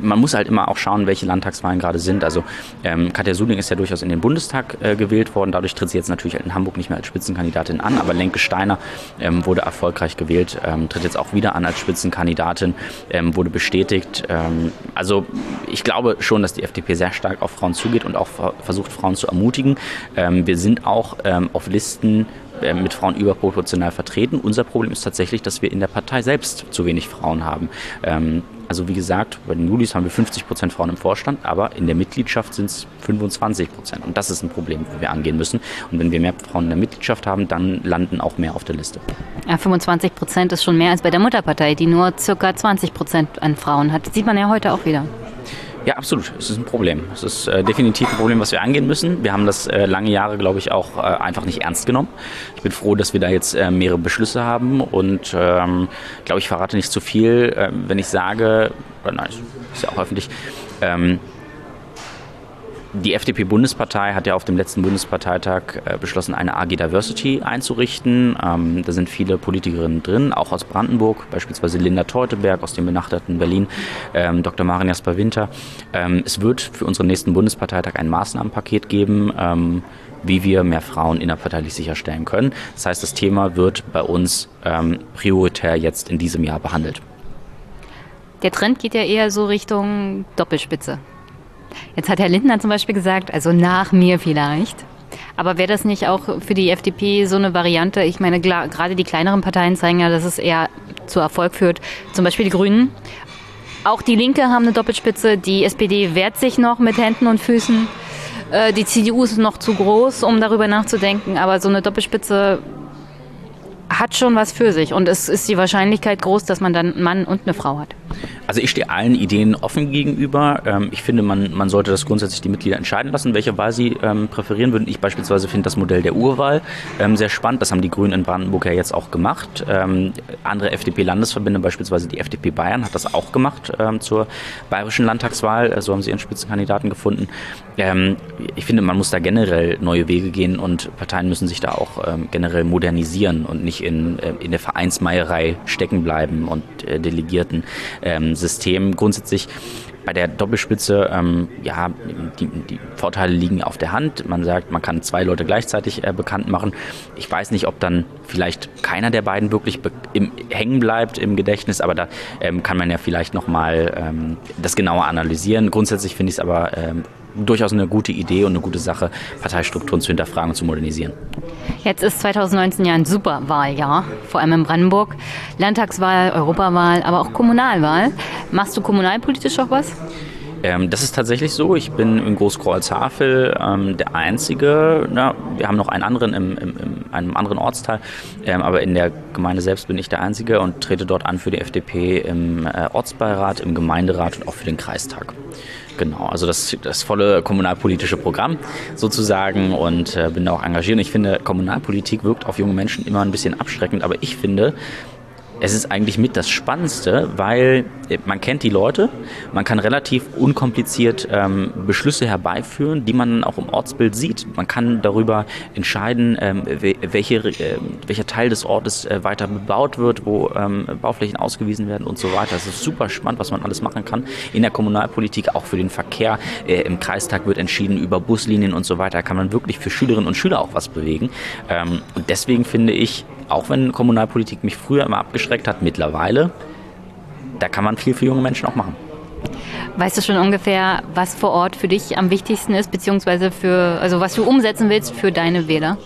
man muss halt immer auch schauen, welche Landtagswahlen gerade sind. Also ähm, Katja Suling ist ja durchaus in den Bundestag äh, gewählt worden. Dadurch tritt sie jetzt natürlich in Hamburg nicht mehr als Spitzenkandidatin an. Aber Lenke Steiner ähm, wurde erfolgreich gewählt, ähm, tritt jetzt auch wieder an als Spitzenkandidatin, ähm, wurde bestätigt. Ähm, also ich glaube schon, dass die FDP sehr stark auf Frauen zugeht und auch versucht, Frauen zu ermutigen. Ähm, wir sind auch auf Listen mit Frauen überproportional vertreten. Unser Problem ist tatsächlich, dass wir in der Partei selbst zu wenig Frauen haben. Also wie gesagt, bei den Julis haben wir 50 Prozent Frauen im Vorstand, aber in der Mitgliedschaft sind es 25 Prozent. Und das ist ein Problem, wo wir angehen müssen. Und wenn wir mehr Frauen in der Mitgliedschaft haben, dann landen auch mehr auf der Liste. Ja, 25 Prozent ist schon mehr als bei der Mutterpartei, die nur circa 20 Prozent an Frauen hat. Das sieht man ja heute auch wieder. Ja, absolut. Es ist ein Problem. Es ist äh, definitiv ein Problem, was wir angehen müssen. Wir haben das äh, lange Jahre, glaube ich, auch äh, einfach nicht ernst genommen. Ich bin froh, dass wir da jetzt äh, mehrere Beschlüsse haben und ähm, glaube ich verrate nicht zu viel, äh, wenn ich sage, oder nein, ist ja auch öffentlich, ähm, die FDP-Bundespartei hat ja auf dem letzten Bundesparteitag äh, beschlossen, eine AG Diversity einzurichten. Ähm, da sind viele Politikerinnen drin, auch aus Brandenburg, beispielsweise Linda Teuteberg aus dem benachbarten Berlin, ähm, Dr. Marin Jasper Winter. Ähm, es wird für unseren nächsten Bundesparteitag ein Maßnahmenpaket geben, ähm, wie wir mehr Frauen innerparteilich sicherstellen können. Das heißt, das Thema wird bei uns ähm, prioritär jetzt in diesem Jahr behandelt. Der Trend geht ja eher so Richtung Doppelspitze. Jetzt hat Herr Lindner zum Beispiel gesagt, also nach mir vielleicht. Aber wäre das nicht auch für die FDP so eine Variante? Ich meine, gerade die kleineren Parteien zeigen ja, dass es eher zu Erfolg führt. Zum Beispiel die Grünen. Auch die Linke haben eine Doppelspitze. Die SPD wehrt sich noch mit Händen und Füßen. Äh, die CDU ist noch zu groß, um darüber nachzudenken. Aber so eine Doppelspitze hat schon was für sich. Und es ist die Wahrscheinlichkeit groß, dass man dann einen Mann und eine Frau hat. Also ich stehe allen Ideen offen gegenüber. Ähm, ich finde, man, man sollte das grundsätzlich die Mitglieder entscheiden lassen, welche Wahl sie ähm, präferieren würden. Ich beispielsweise finde das Modell der Urwahl ähm, sehr spannend. Das haben die Grünen in Brandenburg ja jetzt auch gemacht. Andere FDP-Landesverbände, beispielsweise die FDP Bayern, hat das auch gemacht zur bayerischen Landtagswahl. So haben sie ihren Spitzenkandidaten gefunden. Ich finde, man muss da generell neue Wege gehen und Parteien müssen sich da auch generell modernisieren und nicht in, äh, in der Vereinsmeierei stecken bleiben und äh, Delegierten ähm, System. Grundsätzlich bei der Doppelspitze, ähm, ja, die, die, Vorteile liegen auf der Hand. Man sagt, man kann zwei Leute gleichzeitig äh, bekannt machen. Ich weiß nicht, ob dann vielleicht keiner der beiden wirklich im, hängen bleibt im Gedächtnis, aber da ähm, kann man ja vielleicht nochmal ähm, das genauer analysieren. Grundsätzlich finde ich es aber ähm, durchaus eine gute Idee und eine gute Sache, Parteistrukturen zu hinterfragen und zu modernisieren. Jetzt ist 2019 ja ein super Wahljahr, vor allem in Brandenburg. Landtagswahl, Europawahl, aber auch Kommunalwahl. Machst du kommunalpolitisch auch was? Ähm, das ist tatsächlich so. Ich bin in Großkreuzhavel ähm, der Einzige. Na, wir haben noch einen anderen im, im, in einem anderen Ortsteil, ähm, aber in der Gemeinde selbst bin ich der Einzige und trete dort an für die FDP im äh, Ortsbeirat, im Gemeinderat und auch für den Kreistag. Genau, also das, das volle kommunalpolitische Programm sozusagen und äh, bin da auch engagiert. Und ich finde, Kommunalpolitik wirkt auf junge Menschen immer ein bisschen abschreckend, aber ich finde, es ist eigentlich mit das Spannendste, weil äh, man kennt die Leute, man kann relativ unkompliziert ähm, Beschlüsse herbeiführen, die man auch im Ortsbild sieht. Man kann darüber entscheiden, ähm, welche, äh, welcher Teil des Ortes äh, weiter bebaut wird, wo ähm, Bauflächen ausgewiesen werden und so weiter. Das ist super spannend, was man alles machen kann in der Kommunalpolitik, auch für den Verkehr. Äh, Im Kreistag wird entschieden über Buslinien und so weiter. Da kann man wirklich für Schülerinnen und Schüler auch was bewegen. Ähm, und deswegen finde ich, auch wenn Kommunalpolitik mich früher immer abgeschreckt hat, mittlerweile, da kann man viel für junge Menschen auch machen. Weißt du schon ungefähr, was vor Ort für dich am wichtigsten ist, beziehungsweise für, also was du umsetzen willst für deine Wähler?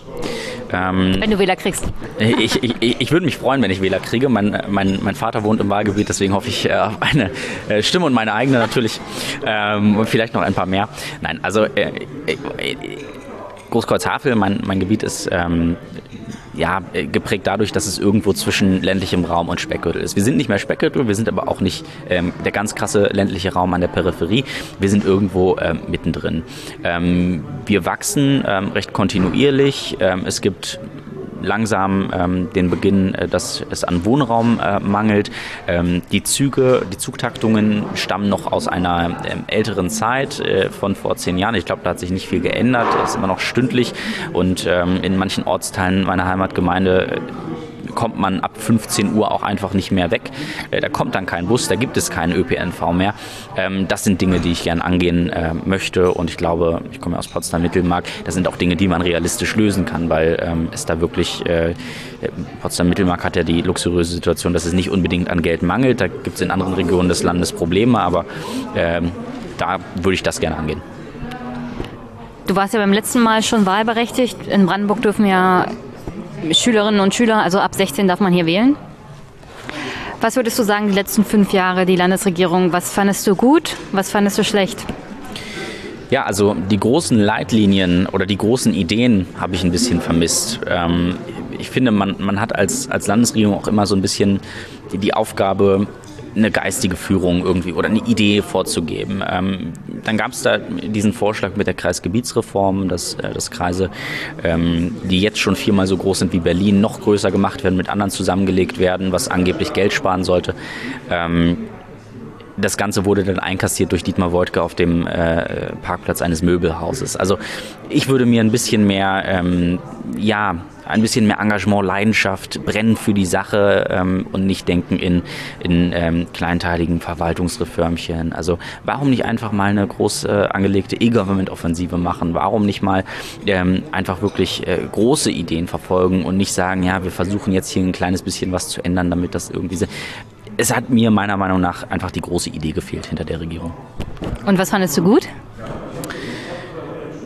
Ähm, wenn du Wähler kriegst. Ich, ich, ich würde mich freuen, wenn ich Wähler kriege. Mein, mein, mein Vater wohnt im Wahlgebiet, deswegen hoffe ich äh, auf eine äh, Stimme und meine eigene natürlich. Ähm, und vielleicht noch ein paar mehr. Nein, also äh, äh, Großkreuzhavel, mein, mein Gebiet ist ähm, ja, äh, geprägt dadurch, dass es irgendwo zwischen ländlichem Raum und Speckgürtel ist. Wir sind nicht mehr Speckgürtel, wir sind aber auch nicht ähm, der ganz krasse ländliche Raum an der Peripherie. Wir sind irgendwo ähm, mittendrin. Ähm, wir wachsen ähm, recht kontinuierlich. Ähm, es gibt langsam ähm, den Beginn, äh, dass es an Wohnraum äh, mangelt. Ähm, die Züge, die Zugtaktungen stammen noch aus einer ähm, älteren Zeit äh, von vor zehn Jahren. Ich glaube, da hat sich nicht viel geändert. Es ist immer noch stündlich und ähm, in manchen Ortsteilen meiner Heimatgemeinde kommt man ab 15 Uhr auch einfach nicht mehr weg. Äh, da kommt dann kein Bus, da gibt es keinen ÖPNV mehr. Ähm, das sind Dinge, die ich gerne angehen äh, möchte und ich glaube, ich komme aus Potsdam-Mittelmark, das sind auch Dinge, die man realistisch lösen kann, weil ähm, es da wirklich, äh, Potsdam-Mittelmark hat ja die luxuriöse Situation, dass es nicht unbedingt an Geld mangelt. Da gibt es in anderen Regionen des Landes Probleme, aber ähm, da würde ich das gerne angehen. Du warst ja beim letzten Mal schon wahlberechtigt. In Brandenburg dürfen ja Schülerinnen und Schüler, also ab 16 darf man hier wählen. Was würdest du sagen, die letzten fünf Jahre, die Landesregierung, was fandest du gut, was fandest du schlecht? Ja, also die großen Leitlinien oder die großen Ideen habe ich ein bisschen vermisst. Ähm, ich finde, man, man hat als, als Landesregierung auch immer so ein bisschen die, die Aufgabe, eine geistige Führung irgendwie oder eine Idee vorzugeben. Ähm, dann gab es da diesen Vorschlag mit der Kreisgebietsreform, dass, äh, dass Kreise, ähm, die jetzt schon viermal so groß sind wie Berlin, noch größer gemacht werden, mit anderen zusammengelegt werden, was angeblich Geld sparen sollte. Ähm, das Ganze wurde dann einkassiert durch Dietmar Woidke auf dem äh, Parkplatz eines Möbelhauses. Also ich würde mir ein bisschen mehr, ähm, ja, ein bisschen mehr Engagement, Leidenschaft, brennen für die Sache ähm, und nicht denken in, in ähm, kleinteiligen Verwaltungsreformchen. Also warum nicht einfach mal eine groß äh, angelegte E-Government-Offensive machen? Warum nicht mal ähm, einfach wirklich äh, große Ideen verfolgen und nicht sagen, ja, wir versuchen jetzt hier ein kleines bisschen was zu ändern, damit das irgendwie... Es hat mir meiner Meinung nach einfach die große Idee gefehlt hinter der Regierung. Und was fandest du gut?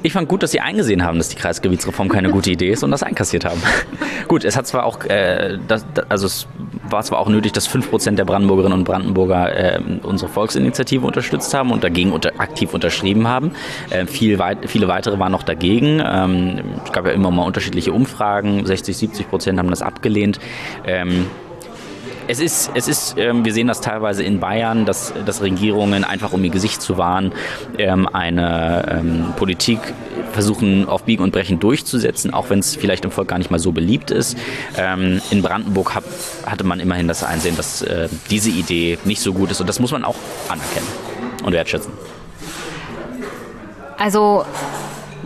Ich fand gut, dass sie eingesehen haben, dass die Kreisgebietsreform keine gute Idee ist und das einkassiert haben. gut, es hat zwar auch, äh, das, also es war zwar auch nötig, dass 5% der Brandenburgerinnen und Brandenburger äh, unsere Volksinitiative unterstützt haben und dagegen unter, aktiv unterschrieben haben. Äh, viel weit, viele weitere waren noch dagegen. Ähm, es gab ja immer mal unterschiedliche Umfragen. 60, 70 Prozent haben das abgelehnt. Ähm, es ist, es ist ähm, wir sehen das teilweise in Bayern, dass, dass Regierungen einfach um ihr Gesicht zu wahren, ähm, eine ähm, Politik versuchen auf Biegen und Brechen durchzusetzen, auch wenn es vielleicht im Volk gar nicht mal so beliebt ist. Ähm, in Brandenburg hab, hatte man immerhin das Einsehen, dass äh, diese Idee nicht so gut ist und das muss man auch anerkennen und wertschätzen. Also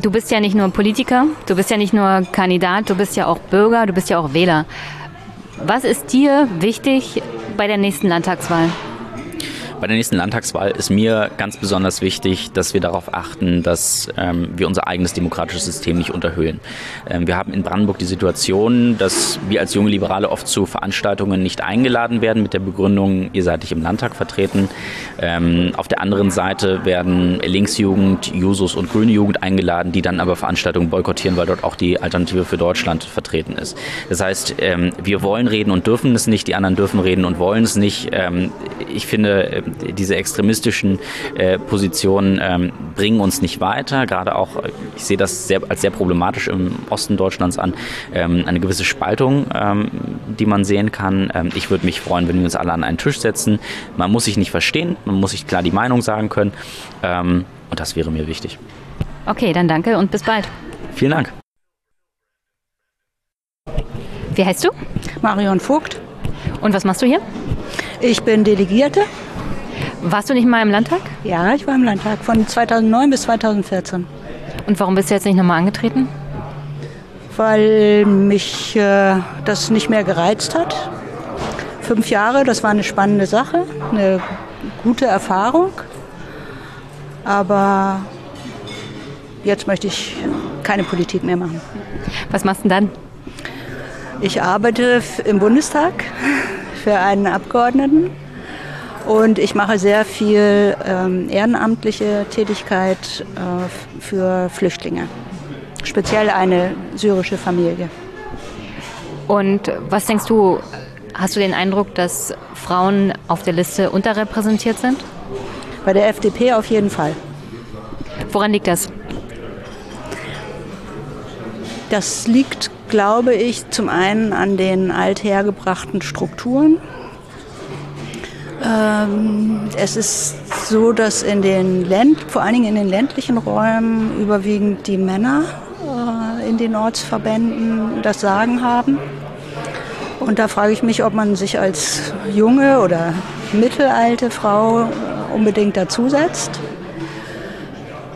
du bist ja nicht nur Politiker, du bist ja nicht nur Kandidat, du bist ja auch Bürger, du bist ja auch Wähler. Was ist dir wichtig bei der nächsten Landtagswahl? Bei der nächsten Landtagswahl ist mir ganz besonders wichtig, dass wir darauf achten, dass ähm, wir unser eigenes demokratisches System nicht unterhöhlen. Ähm, wir haben in Brandenburg die Situation, dass wir als junge Liberale oft zu Veranstaltungen nicht eingeladen werden mit der Begründung, ihr seid nicht im Landtag vertreten. Ähm, auf der anderen Seite werden Linksjugend, Jusos und Grüne Jugend eingeladen, die dann aber Veranstaltungen boykottieren, weil dort auch die Alternative für Deutschland vertreten ist. Das heißt, ähm, wir wollen reden und dürfen es nicht, die anderen dürfen reden und wollen es nicht. Ähm, ich finde, diese extremistischen äh, Positionen ähm, bringen uns nicht weiter. Gerade auch, ich sehe das sehr, als sehr problematisch im Osten Deutschlands an, ähm, eine gewisse Spaltung, ähm, die man sehen kann. Ich würde mich freuen, wenn wir uns alle an einen Tisch setzen. Man muss sich nicht verstehen, man muss sich klar die Meinung sagen können. Und das wäre mir wichtig. Okay, dann danke und bis bald. Vielen Dank. Wie heißt du? Marion Vogt. Und was machst du hier? Ich bin Delegierte. Warst du nicht mal im Landtag? Ja, ich war im Landtag von 2009 bis 2014. Und warum bist du jetzt nicht nochmal angetreten? Weil mich äh, das nicht mehr gereizt hat. Fünf Jahre, das war eine spannende Sache, eine gute Erfahrung. Aber jetzt möchte ich keine Politik mehr machen. Was machst du denn dann? Ich arbeite im Bundestag für einen Abgeordneten und ich mache sehr viel ähm, ehrenamtliche Tätigkeit äh, für Flüchtlinge, speziell eine syrische Familie. Und was denkst du, hast du den Eindruck, dass Frauen auf der Liste unterrepräsentiert sind? Bei der FDP auf jeden Fall. Woran liegt das? Das liegt, glaube ich, zum einen an den althergebrachten Strukturen. Ähm, es ist so, dass in den Länd vor allen Dingen in den ländlichen Räumen überwiegend die Männer äh, in den Ortsverbänden das Sagen haben. Und da frage ich mich, ob man sich als junge oder mittelalte Frau unbedingt dazusetzt.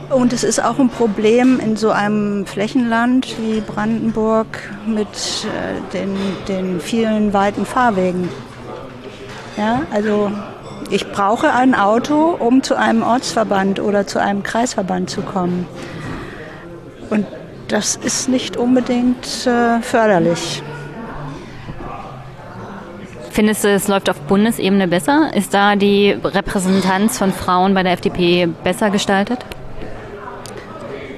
Und es ist auch ein Problem in so einem Flächenland wie Brandenburg mit äh, den, den vielen weiten Fahrwegen. Ja, also ich brauche ein Auto, um zu einem Ortsverband oder zu einem Kreisverband zu kommen. Und das ist nicht unbedingt äh, förderlich. Findest du, es läuft auf Bundesebene besser? Ist da die Repräsentanz von Frauen bei der FDP besser gestaltet?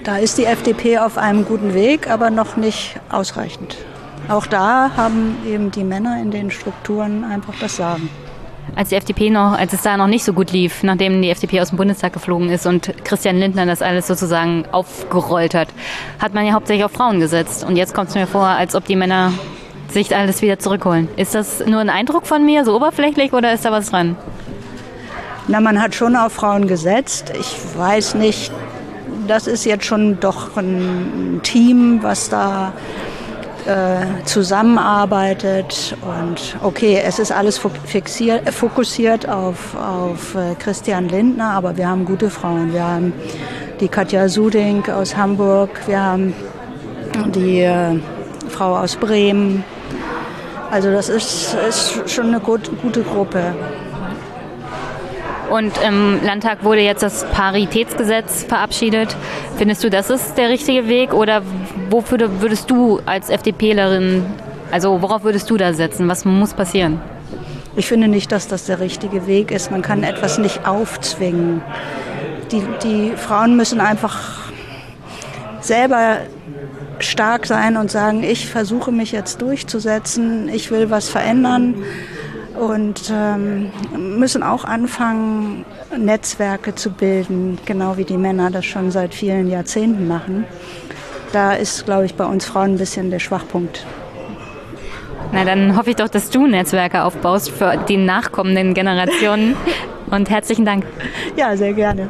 Da ist die FDP auf einem guten Weg, aber noch nicht ausreichend. Auch da haben eben die Männer in den Strukturen einfach das Sagen. Als die FDP noch, als es da noch nicht so gut lief, nachdem die FDP aus dem Bundestag geflogen ist und Christian Lindner das alles sozusagen aufgerollt hat, hat man ja hauptsächlich auf Frauen gesetzt. Und jetzt kommt es mir vor, als ob die Männer sich alles wieder zurückholen. Ist das nur ein Eindruck von mir, so oberflächlich, oder ist da was dran? Na, man hat schon auf Frauen gesetzt. Ich weiß nicht, das ist jetzt schon doch ein Team, was da äh, zusammenarbeitet. Und okay, es ist alles fokussiert auf, auf äh, Christian Lindner, aber wir haben gute Frauen. Wir haben die Katja Suding aus Hamburg, wir haben die äh, Frau aus Bremen. Also das ist, ist schon eine gut, gute Gruppe. Und im Landtag wurde jetzt das Paritätsgesetz verabschiedet. Findest du, das ist der richtige Weg? Oder wofür würdest du als FDPlerin, also worauf würdest du da setzen? Was muss passieren? Ich finde nicht, dass das der richtige Weg ist. Man kann etwas nicht aufzwingen. Die, die Frauen müssen einfach selber stark sein und sagen, ich versuche mich jetzt durchzusetzen, ich will was verändern und ähm, müssen auch anfangen, Netzwerke zu bilden, genau wie die Männer das schon seit vielen Jahrzehnten machen. Da ist, glaube ich, bei uns Frauen ein bisschen der Schwachpunkt. Na, dann hoffe ich doch, dass du Netzwerke aufbaust für die nachkommenden Generationen. Und herzlichen Dank. Ja, sehr gerne.